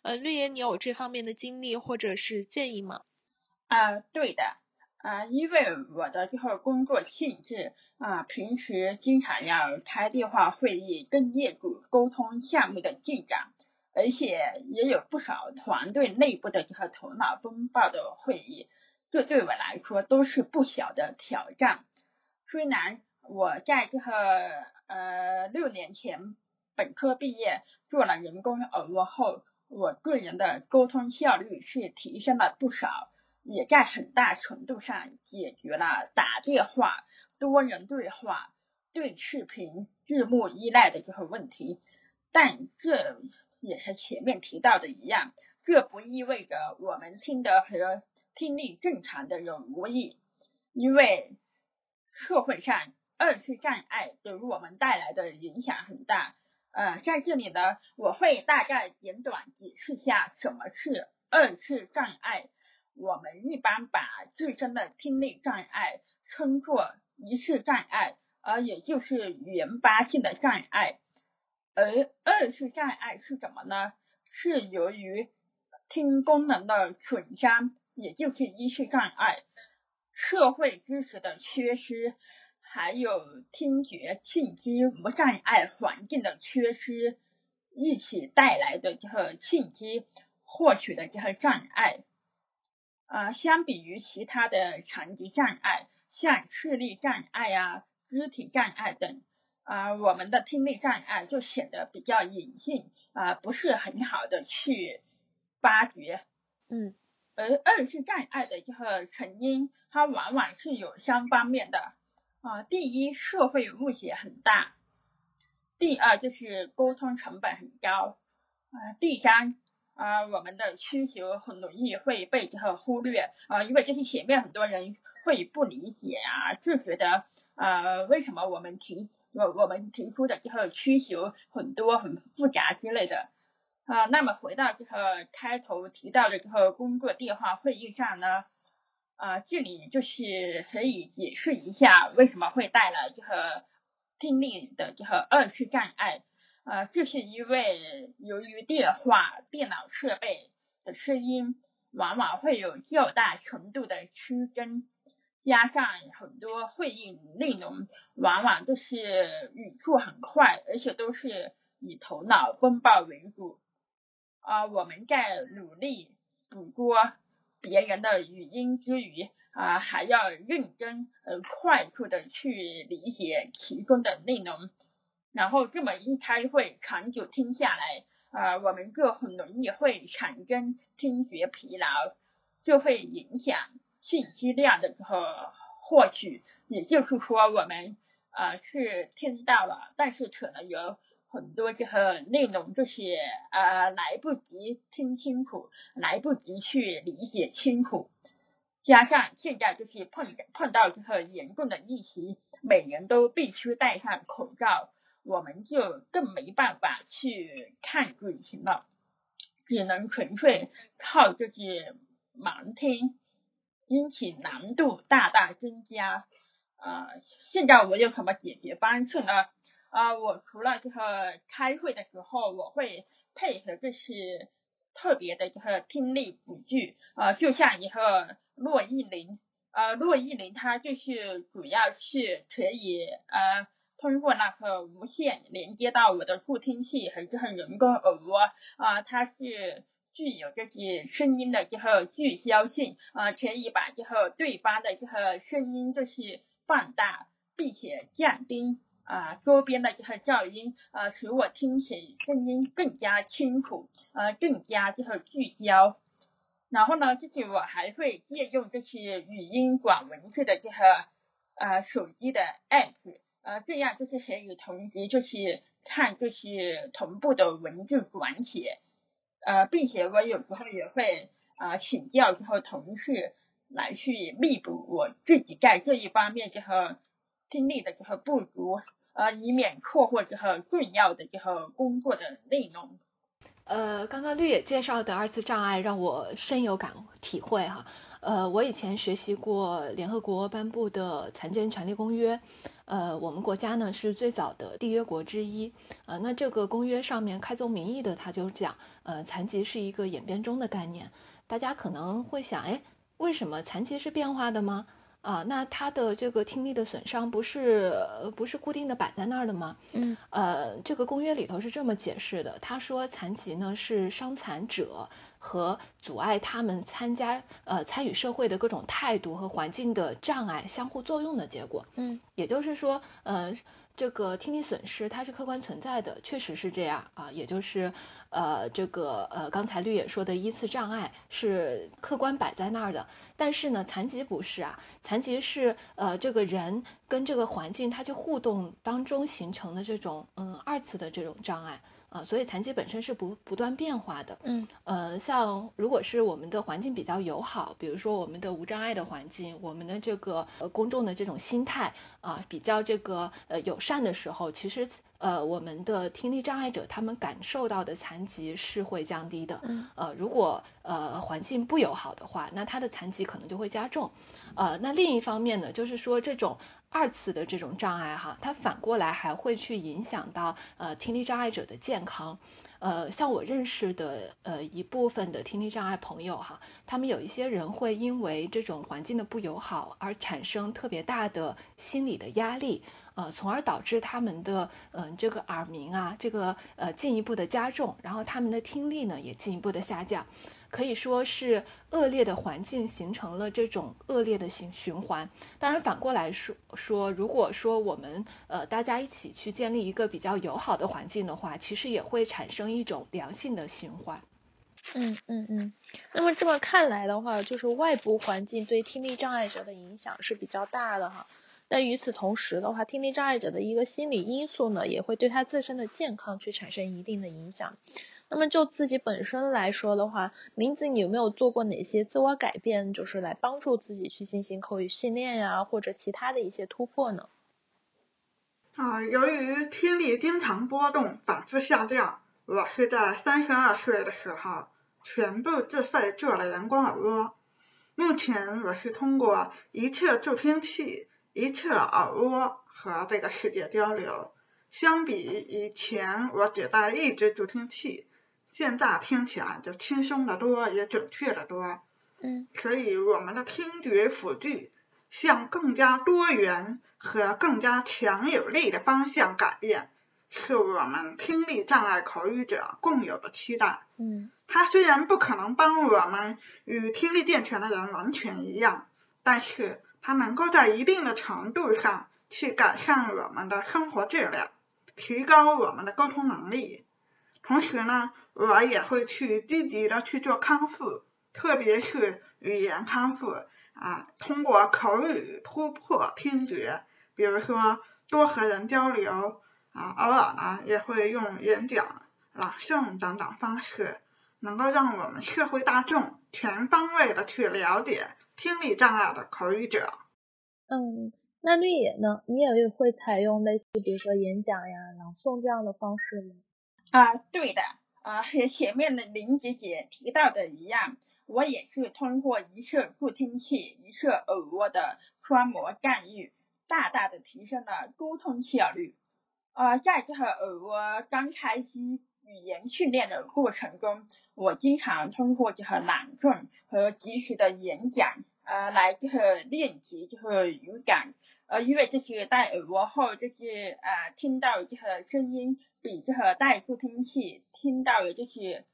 呃，绿野，你有这方面的经历或者是建议吗？啊，对的，啊，因为我的这个工作性质啊，平时经常要开电话会议跟业主沟通项目的进展，而且也有不少团队内部的这个头脑风暴的会议，这对我来说都是不小的挑战。虽然我在这个呃六年前本科毕业做了人工耳蜗后，我个人的沟通效率是提升了不少。也在很大程度上解决了打电话、多人对话、对视频字幕依赖的这个问题，但这也是前面提到的一样，这不意味着我们听得和听力正常的人无异，因为社会上二次障碍对于我们带来的影响很大。呃，在这里呢，我会大概简短解释下什么是二次障碍。我们一般把自身的听力障碍称作一次障碍，而也就是原发性的障碍。而二次障碍是什么呢？是由于听功能的损伤，也就是一次障碍，社会知识的缺失，还有听觉信息无障碍环境的缺失，一起带来的这个信息获取的这个障碍。啊，相比于其他的残疾障碍，像视力障碍啊、肢体障碍等，啊，我们的听力障碍就显得比较隐性啊，不是很好的去发掘。嗯，而二次障碍的这个成因，它往往是有三方面的啊，第一，社会误解很大；第二，就是沟通成本很高；啊，第三。啊，我们的需求很容易会被这个忽略啊，因为这些前面很多人会不理解啊，就觉得啊，为什么我们提我我们提出的这个需求很多很复杂之类的啊。那么回到这个开头提到的这个工作电话会议上呢，啊，这里就是可以解释一下为什么会带来这个听力的这个二次障碍。啊，这是因为由于电话、电脑设备的声音往往会有较大程度的失真，加上很多会议内容往往都是语速很快，而且都是以头脑风暴为主。啊，我们在努力捕捉别人的语音之余，啊，还要认真呃快速的去理解其中的内容。然后这么一开会，长久听下来，啊，我们就很容易会产生听觉疲劳，就会影响信息量的这个获取。也就是说，我们啊是听到了，但是可能有很多这个内容就是啊来不及听清楚，来不及去理解清楚。加上现在就是碰碰到这个严重的疫情，每人都必须戴上口罩。我们就更没办法去看剧情了，只能纯粹靠这些盲听，因此难度大大增加。啊，现在我有什么解决方式呢？啊，我除了这个开会的时候，我会配合这些特别的这个听力辅具啊，就像一个洛伊林，呃，洛伊林它就是主要是可以呃。通过那个无线连接到我的助听器和这个人工耳蜗啊，它是具有这些声音的这个聚焦性啊，可以把这个对方的这个声音就是放大，并且降低啊周边的这个噪音啊，使我听起声音更加清楚啊，更加这个聚焦。然后呢，就是我还会借用这些语音转文字的这个啊手机的 app。呃，这样就是可以同时就是看就是同步的文字转写，呃，并且我有时候也会啊请教之后同事来去弥补我自己在这一方面这个听力的这个不足，呃，以免错过这个重要的这个工作的内容。呃，刚刚绿野介绍的二次障碍让我深有感体会哈。呃，我以前学习过联合国颁布的残疾人权利公约，呃，我们国家呢是最早的缔约国之一，呃，那这个公约上面开宗明义的，他就讲，呃，残疾是一个演变中的概念。大家可能会想，哎，为什么残疾是变化的吗？啊，那他的这个听力的损伤不是不是固定的摆在那儿的吗？嗯，呃，这个公约里头是这么解释的，他说残疾呢是伤残者和阻碍他们参加呃参与社会的各种态度和环境的障碍相互作用的结果。嗯，也就是说，呃。这个听力损失它是客观存在的，确实是这样啊，也就是，呃，这个呃，刚才绿野说的一次障碍是客观摆在那儿的，但是呢，残疾不是啊，残疾是呃，这个人跟这个环境它去互动当中形成的这种嗯二次的这种障碍。啊，所以残疾本身是不不断变化的，嗯，呃，像如果是我们的环境比较友好，比如说我们的无障碍的环境，我们的这个呃公众的这种心态啊比较这个呃友善的时候，其实呃我们的听力障碍者他们感受到的残疾是会降低的，嗯，呃如果呃环境不友好的话，那他的残疾可能就会加重，呃那另一方面呢，就是说这种。二次的这种障碍哈，它反过来还会去影响到呃听力障碍者的健康，呃，像我认识的呃一部分的听力障碍朋友哈，他们有一些人会因为这种环境的不友好而产生特别大的心理的压力，呃，从而导致他们的嗯这个耳鸣啊这个呃进一步的加重，然后他们的听力呢也进一步的下降。可以说是恶劣的环境形成了这种恶劣的循循环。当然，反过来说说，如果说我们呃大家一起去建立一个比较友好的环境的话，其实也会产生一种良性的循环。嗯嗯嗯。那么这么看来的话，就是外部环境对听力障碍者的影响是比较大的哈。但与此同时的话，听力障碍者的一个心理因素呢，也会对他自身的健康去产生一定的影响。那么就自己本身来说的话，林子，你有没有做过哪些自我改变，就是来帮助自己去进行口语训练呀，或者其他的一些突破呢？啊，由于听力经常波动、反复下降，我是在三十二岁的时候全部自费做了人工耳蜗。目前我是通过一切助听器、一侧耳蜗和这个世界交流。相比以前，我只带一只助听器。现在听起来就轻松的多，也准确的多。嗯，所以我们的听觉辅具向更加多元和更加强有力的方向改变，是我们听力障碍口语者共有的期待。嗯，它虽然不可能帮我们与听力健全的人完全一样，但是它能够在一定的程度上去改善我们的生活质量，提高我们的沟通能力。同时呢，我也会去积极的去做康复，特别是语言康复啊，通过口语突破听觉，比如说多和人交流啊，偶尔呢也会用演讲、朗诵等等方式，能够让我们社会大众全方位的去了解听力障碍的口语者。嗯，那绿野呢？你也会采用类似比如说演讲呀、朗诵这样的方式吗？啊，对的，啊和 前面的林姐姐提到的一样，我也是通过一侧助听器、一侧耳蜗的穿模干预，大大的提升了沟通效率。啊，在这个耳蜗刚开机语言训练的过程中，我经常通过这个朗诵和及时的演讲，呃，来这个练习这个语感。呃，因为这是戴耳蜗后，就是啊，听到这个声音比这个戴助听器听到的就是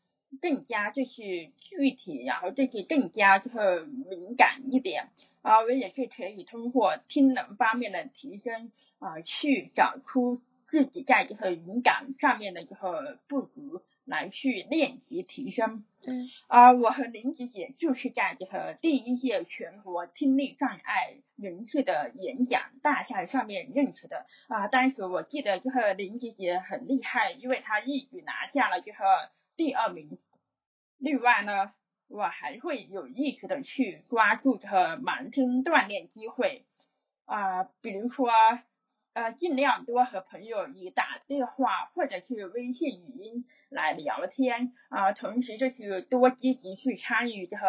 更加就是具体，然后这个更加就是敏感一点。啊，我也是可以通过听能方面的提升啊，去找出自己在这个语感上面的这个不足。来去练习提升，嗯，啊，我和林姐姐就是在这个第一届全国听力障碍人士的演讲大赛上面认识的，啊，当时我记得这个林姐姐很厉害，因为她一举拿下了这个第二名。另外呢，我还会有意识的去抓住这个盲听锻炼机会，啊，比如说。呃，尽量多和朋友以打电话或者是微信语音来聊天啊，同时就是多积极去参与这个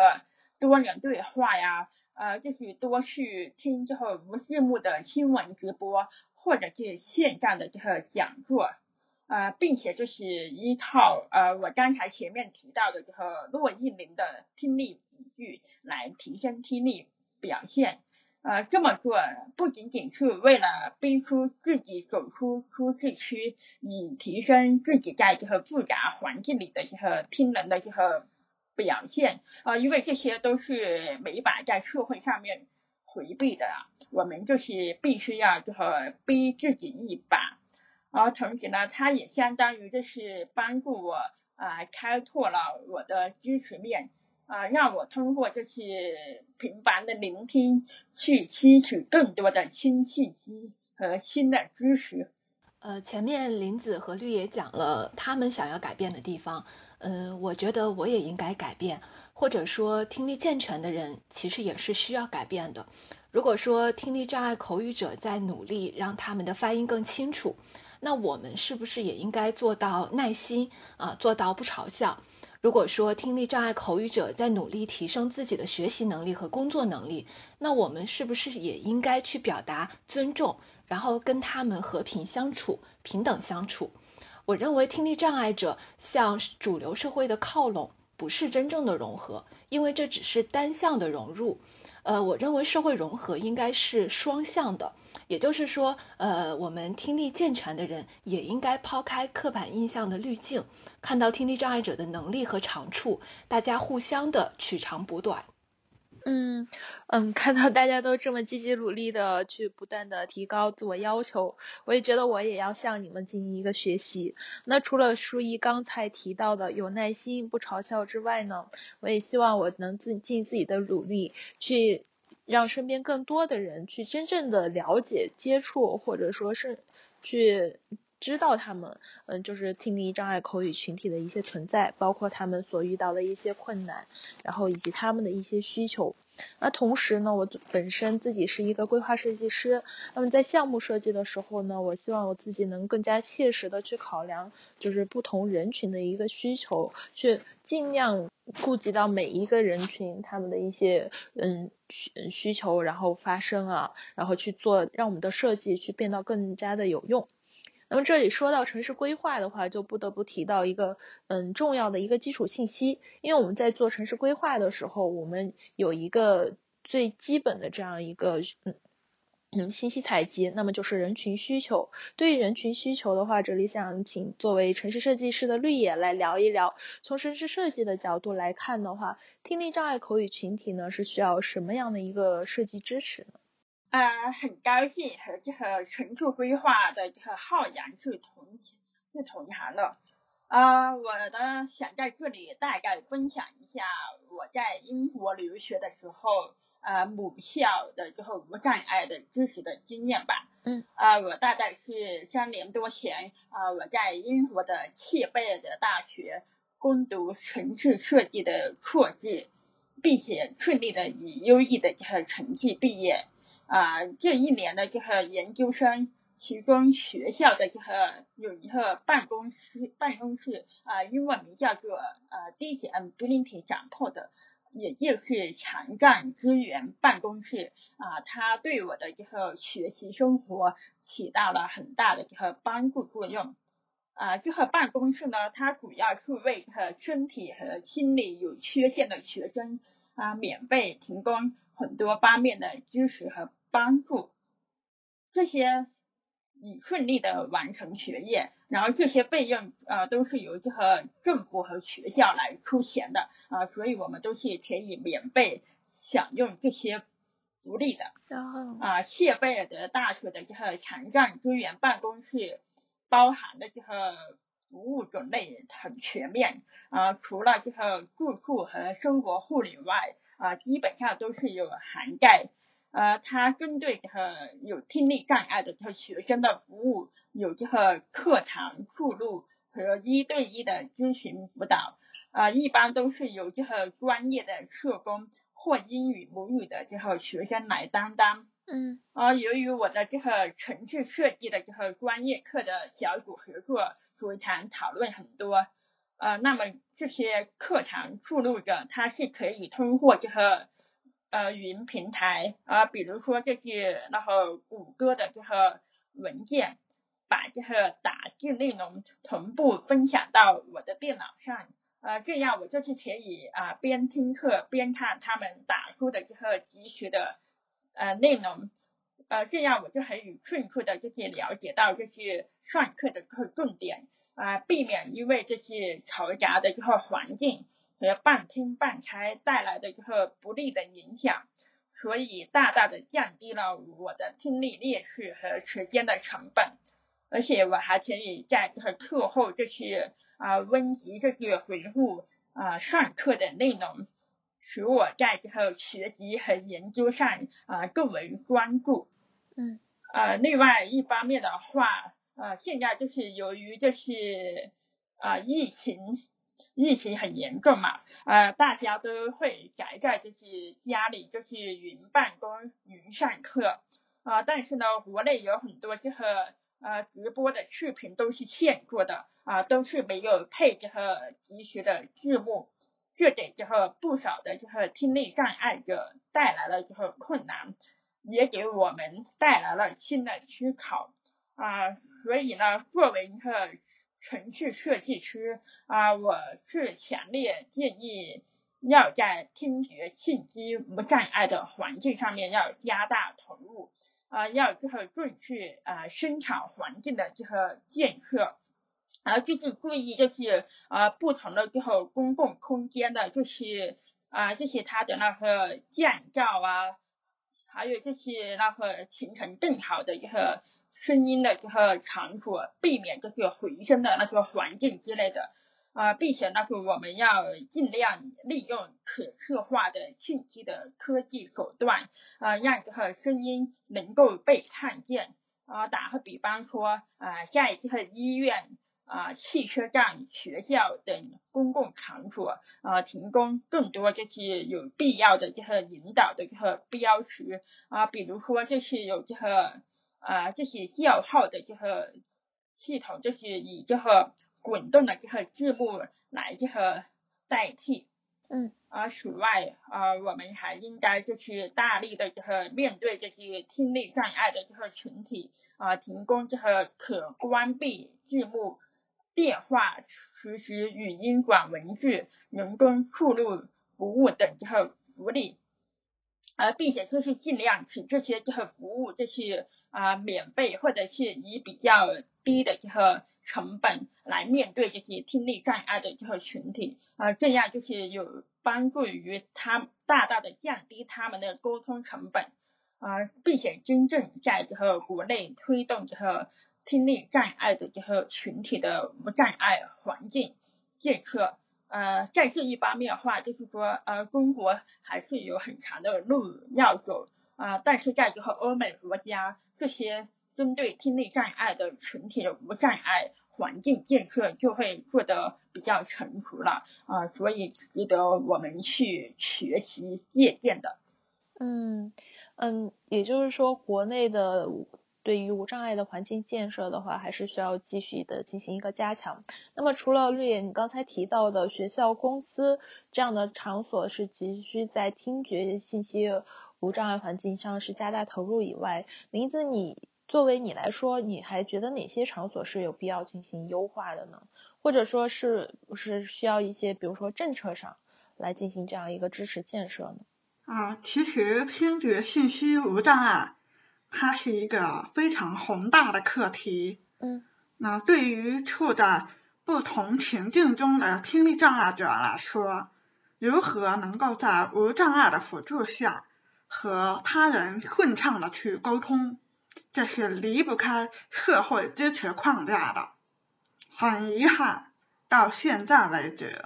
多人对话呀，呃，就是多去听这个无字幕的新闻直播或者是线上的这个讲座啊，并且就是依靠呃我刚才前面提到的这个骆一林的听力语句来提升听力表现。呃，这么做不仅仅是为了逼出自己走出舒适区，以提升自己在这个复杂环境里的这个听能的这个表现啊，因为这些都是没法在社会上面回避的，我们就是必须要这个逼自己一把。而同时呢，它也相当于就是帮助我啊开拓了我的知识面。啊，让我通过这些频繁的聆听，去吸取更多的新信息和新的知识。呃，前面林子和绿野讲了他们想要改变的地方，嗯，我觉得我也应该改变，或者说听力健全的人其实也是需要改变的。如果说听力障碍口语者在努力让他们的发音更清楚，那我们是不是也应该做到耐心啊，做到不嘲笑？如果说听力障碍口语者在努力提升自己的学习能力和工作能力，那我们是不是也应该去表达尊重，然后跟他们和平相处、平等相处？我认为听力障碍者向主流社会的靠拢不是真正的融合，因为这只是单向的融入。呃，我认为社会融合应该是双向的。也就是说，呃，我们听力健全的人也应该抛开刻板印象的滤镜，看到听力障碍者的能力和长处，大家互相的取长补短。嗯嗯，看到大家都这么积极努力的去不断的提高自我要求，我也觉得我也要向你们进行一个学习。那除了书一刚才提到的有耐心、不嘲笑之外呢，我也希望我能自尽自己的努力去。让身边更多的人去真正的了解、接触，或者说是去知道他们，嗯，就是听力障碍口语群体的一些存在，包括他们所遇到的一些困难，然后以及他们的一些需求。那同时呢，我本身自己是一个规划设计师，那么在项目设计的时候呢，我希望我自己能更加切实的去考量，就是不同人群的一个需求，去尽量顾及到每一个人群他们的一些嗯需需求，然后发生啊，然后去做，让我们的设计去变得更加的有用。那么这里说到城市规划的话，就不得不提到一个嗯重要的一个基础信息，因为我们在做城市规划的时候，我们有一个最基本的这样一个嗯嗯信息采集，那么就是人群需求。对于人群需求的话，这里想请作为城市设计师的绿野来聊一聊，从城市设计的角度来看的话，听力障碍口语群体呢是需要什么样的一个设计支持呢？啊，很高兴和这个城市规划的这个浩然是同是同行的。啊，我呢想在这里大概分享一下我在英国留学的时候，呃母校的这个无障碍的知识的经验吧。嗯。啊，我大概是三年多前，啊我在英国的切贝尔大学攻读城市设计的硕士，并且顺利的以优异的这个成绩毕业。啊，这一年的这个研究生，其中学校的这个有一个办公室，办公室啊，英文名叫做呃 Disability Support，也就是残障资源办公室啊，它对我的这个学习生活起到了很大的这个帮助作用。啊，这个办公室呢，它主要是为和身体和心理有缺陷的学生啊，免费提供很多方面的知识和。帮助这些你顺利的完成学业，然后这些费用啊都是由这个政府和学校来出钱的啊，所以我们都是可以免费享用这些福利的。然后啊，谢贝尔德大学的这个残障资源办公室包含的这个服务种类很全面啊，除了这个住宿和生活护理外啊，基本上都是有涵盖。呃，它针对这个有听力障碍的这个学生的服务，有这个课堂助录和一对一的咨询辅导，呃，一般都是由这个专业的社工或英语母语的这个学生来担当。嗯。啊，由于我的这个城市设计的这个专业课的小组合作，所以谈讨论很多。呃，那么这些课堂助录者，他是可以通过这个。呃，云平台啊，比如说这些，然后谷歌的这个文件，把这个打字内容同步分享到我的电脑上呃，这样我就是可以啊边听课边看他们打出的这个及时的呃内容，呃，这样我就可以迅速的就可以了解到这些上课的这个重点啊，避免因为这些嘈杂的这个环境和半听半猜带来的一个不利的影响。所以大大的降低了我的听力劣势和时间的成本，而且我还可以在这个课后就是啊温习这个回顾啊上课的内容，使我在这个学习和研究上啊更为专注。嗯。呃，另外一方面的话，呃，现在就是由于就是啊疫情。疫情很严重嘛，呃，大家都会宅在就是家里，就是云办公、云上课，啊，但是呢，国内有很多这个呃直播的视频都是现做的，啊，都是没有配这个及时的字幕，这给这个不少的这个听力障碍者带来了这个困难，也给我们带来了新的思考，啊，所以呢，作为一个。城市设计师啊，我是强烈建议要在听觉信息无障碍的环境上面要加大投入啊，要这个重视啊生产环境的这个建设，啊就是注意就是啊不同的这个公共空间的就是啊这些它的那个建造啊，还有就是那个形成更好的一个。声音的这个场所，避免这个回声的那个环境之类的啊，并且那个我们要尽量利用可视化的信息的科技手段啊，让这个声音能够被看见啊。打个比方说啊，在这个医院啊、汽车站、学校等公共场所啊，提供更多就是有必要的这个引导的这个标识啊，比如说就是有这个。啊，这些叫号的这个系统，就是以这个滚动的这个字幕来这个代替。嗯。啊，此外啊，我们还应该就是大力的这个面对这些听力障碍的这个群体啊，提供这个可关闭字幕、电话实时语音转文字、人工输入服务等这个福利，啊，并且就是尽量使这些这个服务这些。啊，免费或者是以比较低的这个成本来面对这些听力障碍的这个群体啊，这样就是有帮助于他大大的降低他们的沟通成本啊，并且真正在这个国内推动这个听力障碍的这个群体的无障碍环境建设。呃，在这一方面的话，就是说呃，中国还是有很长的路要走啊，但是在这个欧美国家。这些针对听力障碍的群体的无障碍环境建设就会做得比较成熟了啊，所以值得我们去学习借鉴的。嗯嗯，也就是说，国内的对于无障碍的环境建设的话，还是需要继续的进行一个加强。那么，除了绿野你刚才提到的学校、公司这样的场所是急需在听觉信息。无障碍环境上是加大投入以外，林子，你作为你来说，你还觉得哪些场所是有必要进行优化的呢？或者说是不是需要一些，比如说政策上来进行这样一个支持建设呢？啊，其实听觉信息无障碍，它是一个非常宏大的课题。嗯。那对于处在不同情境中的听力障碍者来说，如何能够在无障碍的辅助下，和他人顺畅的去沟通，这是离不开社会支持框架的。很遗憾，到现在为止，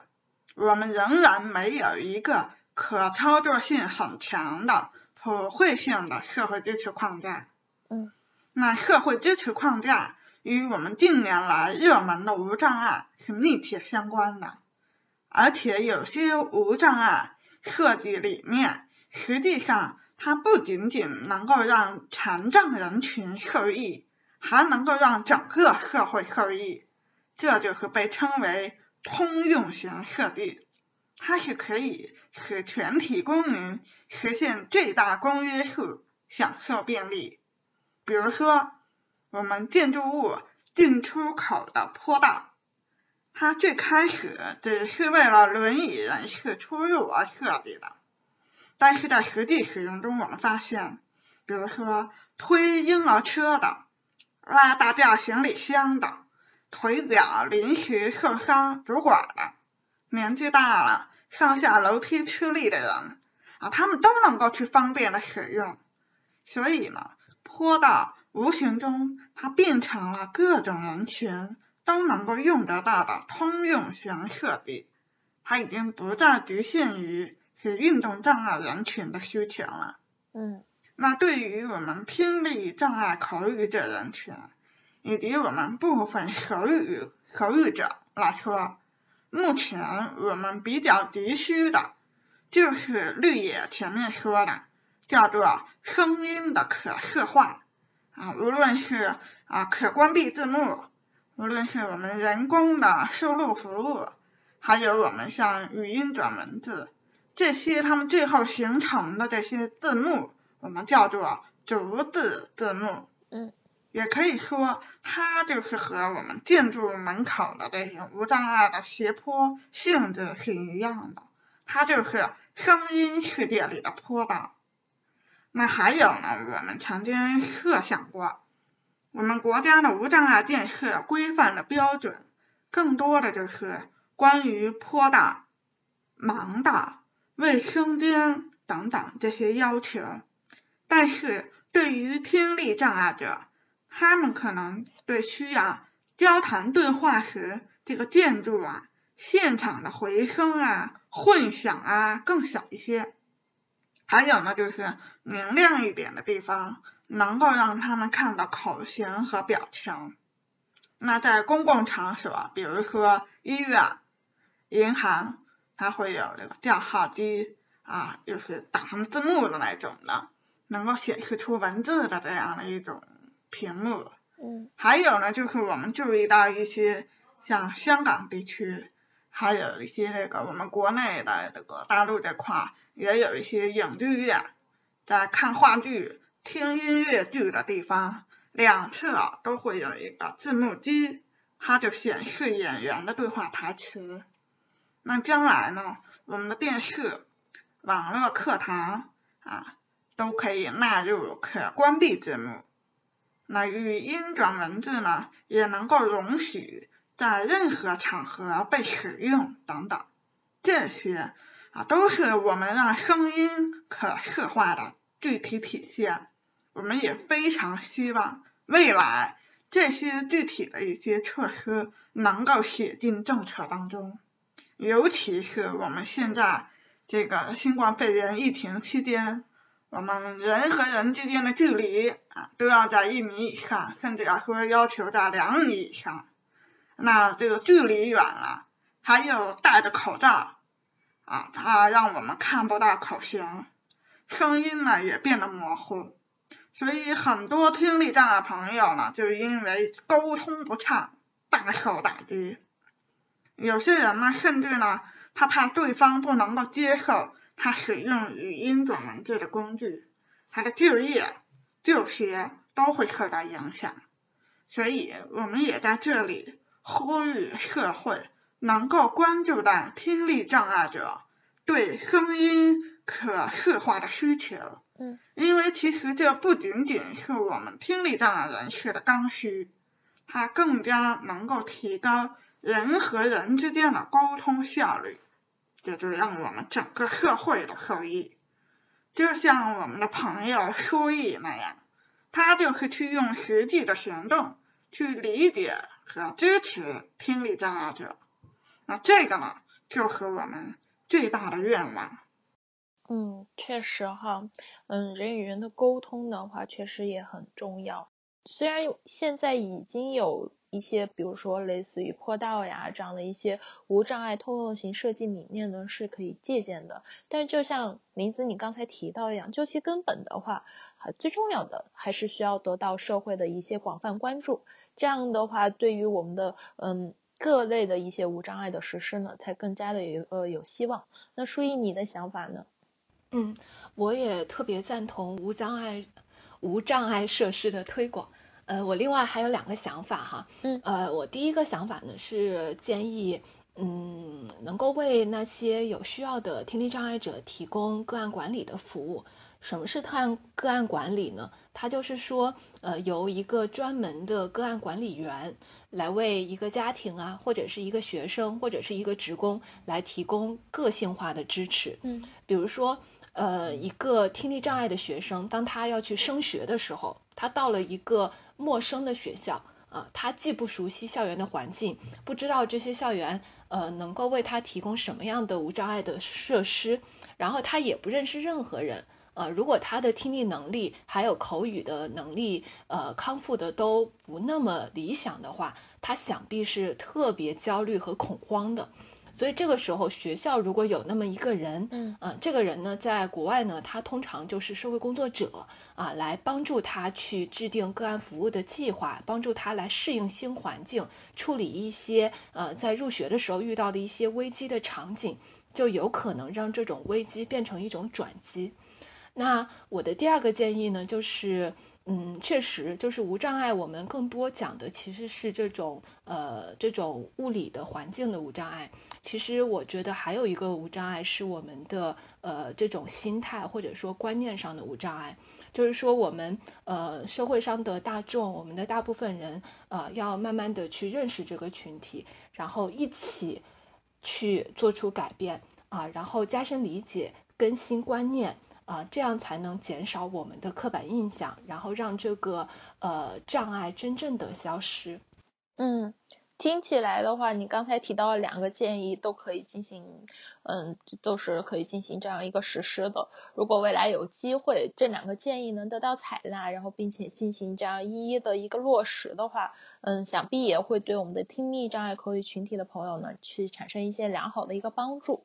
我们仍然没有一个可操作性很强的普惠性的社会支持框架。嗯。那社会支持框架与我们近年来热门的无障碍是密切相关的，而且有些无障碍设计理念。实际上，它不仅仅能够让残障人群受益，还能够让整个社会受益。这就是被称为通用型设计，它是可以使全体公民实现最大公约数，享受便利。比如说，我们建筑物进出口的坡道，它最开始只是为了轮椅人士出入而设计的，但是在实际使用中，我们发现，比如说推婴儿车的、拉大件行李箱的、腿脚临时受伤拄拐的、年纪大了上下楼梯吃力的人啊，他们都能够去方便的使用。所以呢，坡道无形中它变成了各种人群。都能够用得到的通用型设备，它已经不再局限于是运动障碍人群的需求了。嗯，那对于我们听力障碍口语者人群，以及我们部分手语口语者来说，目前我们比较急需的，就是绿野前面说的，叫做声音的可视化啊，无论是啊可关闭字幕。无论是我们人工的输入服务，还有我们像语音转文字，这些他们最后形成的这些字幕，我们叫做逐字字幕。嗯，也可以说，它就是和我们建筑门口的这些无障碍的斜坡性质是一样的，它就是声音世界里的坡道。那还有呢，我们曾经设想过。我们国家的无障碍建设规范的标准，更多的就是关于坡道、盲道、卫生间等等这些要求。但是对于听力障碍者，他们可能对需要交谈对话时这个建筑啊、现场的回声啊、混响啊更小一些。还有呢，就是明亮一点的地方。能够让他们看到口型和表情。那在公共场所，比如说医院、银行，它会有这个叫号机啊，就是打上字幕的那种的，能够显示出文字的这样的一种屏幕。嗯。还有呢，就是我们注意到一些像香港地区，还有一些这个我们国内的这个大陆这块，也有一些影剧院在看话剧。听音乐剧的地方，两侧都会有一个字幕机，它就显示演员的对话台词。那将来呢，我们的电视、网络课堂啊，都可以纳入可关闭节目。那语音转文字呢，也能够容许在任何场合被使用等等。这些啊，都是我们让声音可视化的具体体现。我们也非常希望未来这些具体的一些措施能够写进政策当中，尤其是我们现在这个新冠肺炎疫情期间，我们人和人之间的距离啊都要在一米以上，甚至要说要求在两米以上。那这个距离远了，还有戴着口罩啊，它让我们看不到口型，声音呢也变得模糊。所以很多听力障碍朋友呢，就是因为沟通不畅，大受打击。有些人呢，甚至呢，他怕对方不能够接受他使用语音转文字的工具，他的就业、就学都会受到影响。所以，我们也在这里呼吁社会能够关注到听力障碍者对声音可视化的需求。嗯，因为其实这不仅仅是我们听力障碍人士的刚需，它更加能够提高人和人之间的沟通效率，这就让我们整个社会的受益。就像我们的朋友舒毅那样，他就是去用实际的行动去理解和支持听力障碍者，那这个呢，就是我们最大的愿望。嗯，确实哈，嗯，人与人的沟通的话，确实也很重要。虽然现在已经有一些，比如说类似于坡道呀这样的一些无障碍通用型设计理念呢，是可以借鉴的。但就像林子你刚才提到一样，究其根本的话，最重要的还是需要得到社会的一些广泛关注。这样的话，对于我们的嗯各类的一些无障碍的实施呢，才更加的有呃有希望。那舒怡，你的想法呢？嗯，我也特别赞同无障碍、无障碍设施的推广。呃，我另外还有两个想法哈，嗯，呃，我第一个想法呢是建议，嗯，能够为那些有需要的听力障碍者提供个案管理的服务。什么是特案个案管理呢？它就是说，呃，由一个专门的个案管理员来为一个家庭啊，或者是一个学生，或者是一个职工来提供个性化的支持。嗯，比如说，呃，一个听力障碍的学生，当他要去升学的时候，他到了一个陌生的学校啊，他既不熟悉校园的环境，不知道这些校园呃能够为他提供什么样的无障碍的设施，然后他也不认识任何人。呃，如果他的听力能力还有口语的能力，呃，康复的都不那么理想的话，他想必是特别焦虑和恐慌的。所以这个时候，学校如果有那么一个人，嗯，呃，这个人呢，在国外呢，他通常就是社会工作者啊，来帮助他去制定个案服务的计划，帮助他来适应新环境，处理一些呃在入学的时候遇到的一些危机的场景，就有可能让这种危机变成一种转机。那我的第二个建议呢，就是，嗯，确实就是无障碍，我们更多讲的其实是这种，呃，这种物理的环境的无障碍。其实我觉得还有一个无障碍是我们的，呃，这种心态或者说观念上的无障碍，就是说我们，呃，社会上的大众，我们的大部分人，呃，要慢慢的去认识这个群体，然后一起去做出改变啊，然后加深理解，更新观念。啊，这样才能减少我们的刻板印象，然后让这个呃障碍真正的消失。嗯，听起来的话，你刚才提到两个建议，都可以进行，嗯，都是可以进行这样一个实施的。如果未来有机会，这两个建议能得到采纳，然后并且进行这样一一的一个落实的话，嗯，想必也会对我们的听力障碍口语群体的朋友呢，去产生一些良好的一个帮助。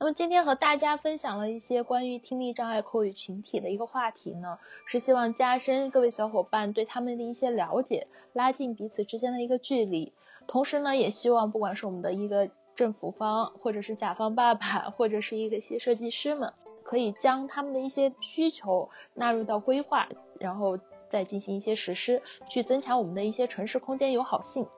那么今天和大家分享了一些关于听力障碍口语群体的一个话题呢，是希望加深各位小伙伴对他们的一些了解，拉近彼此之间的一个距离。同时呢，也希望不管是我们的一个政府方，或者是甲方爸爸，或者是一个些设计师们，可以将他们的一些需求纳入到规划，然后再进行一些实施，去增强我们的一些城市空间友好性。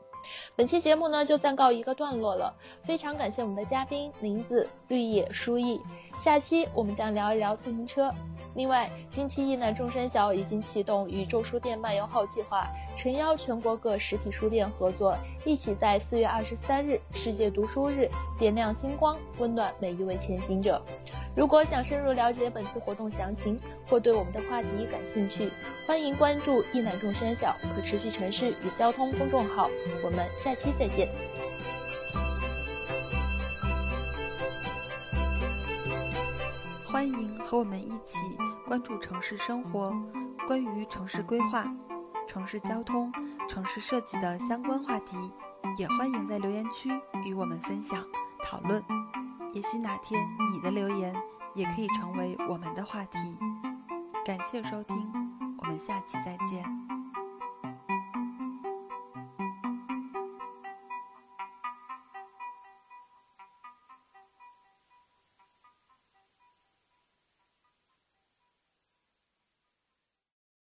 本期节目呢就暂告一个段落了，非常感谢我们的嘉宾林子、绿野、书艺。下期我们将聊一聊自行车。另外，近期一南众山小已经启动宇宙书店漫游号计划，诚邀全国各实体书店合作，一起在四月二十三日世界读书日点亮星光，温暖每一位前行者。如果想深入了解本次活动详情，或对我们的话题感兴趣，欢迎关注“一南众山小可持续城市与交通”公众号。我们下期再见。欢迎和我们一起关注城市生活，关于城市规划、城市交通、城市设计的相关话题，也欢迎在留言区与我们分享讨论。也许哪天你的留言也可以成为我们的话题。感谢收听，我们下期再见。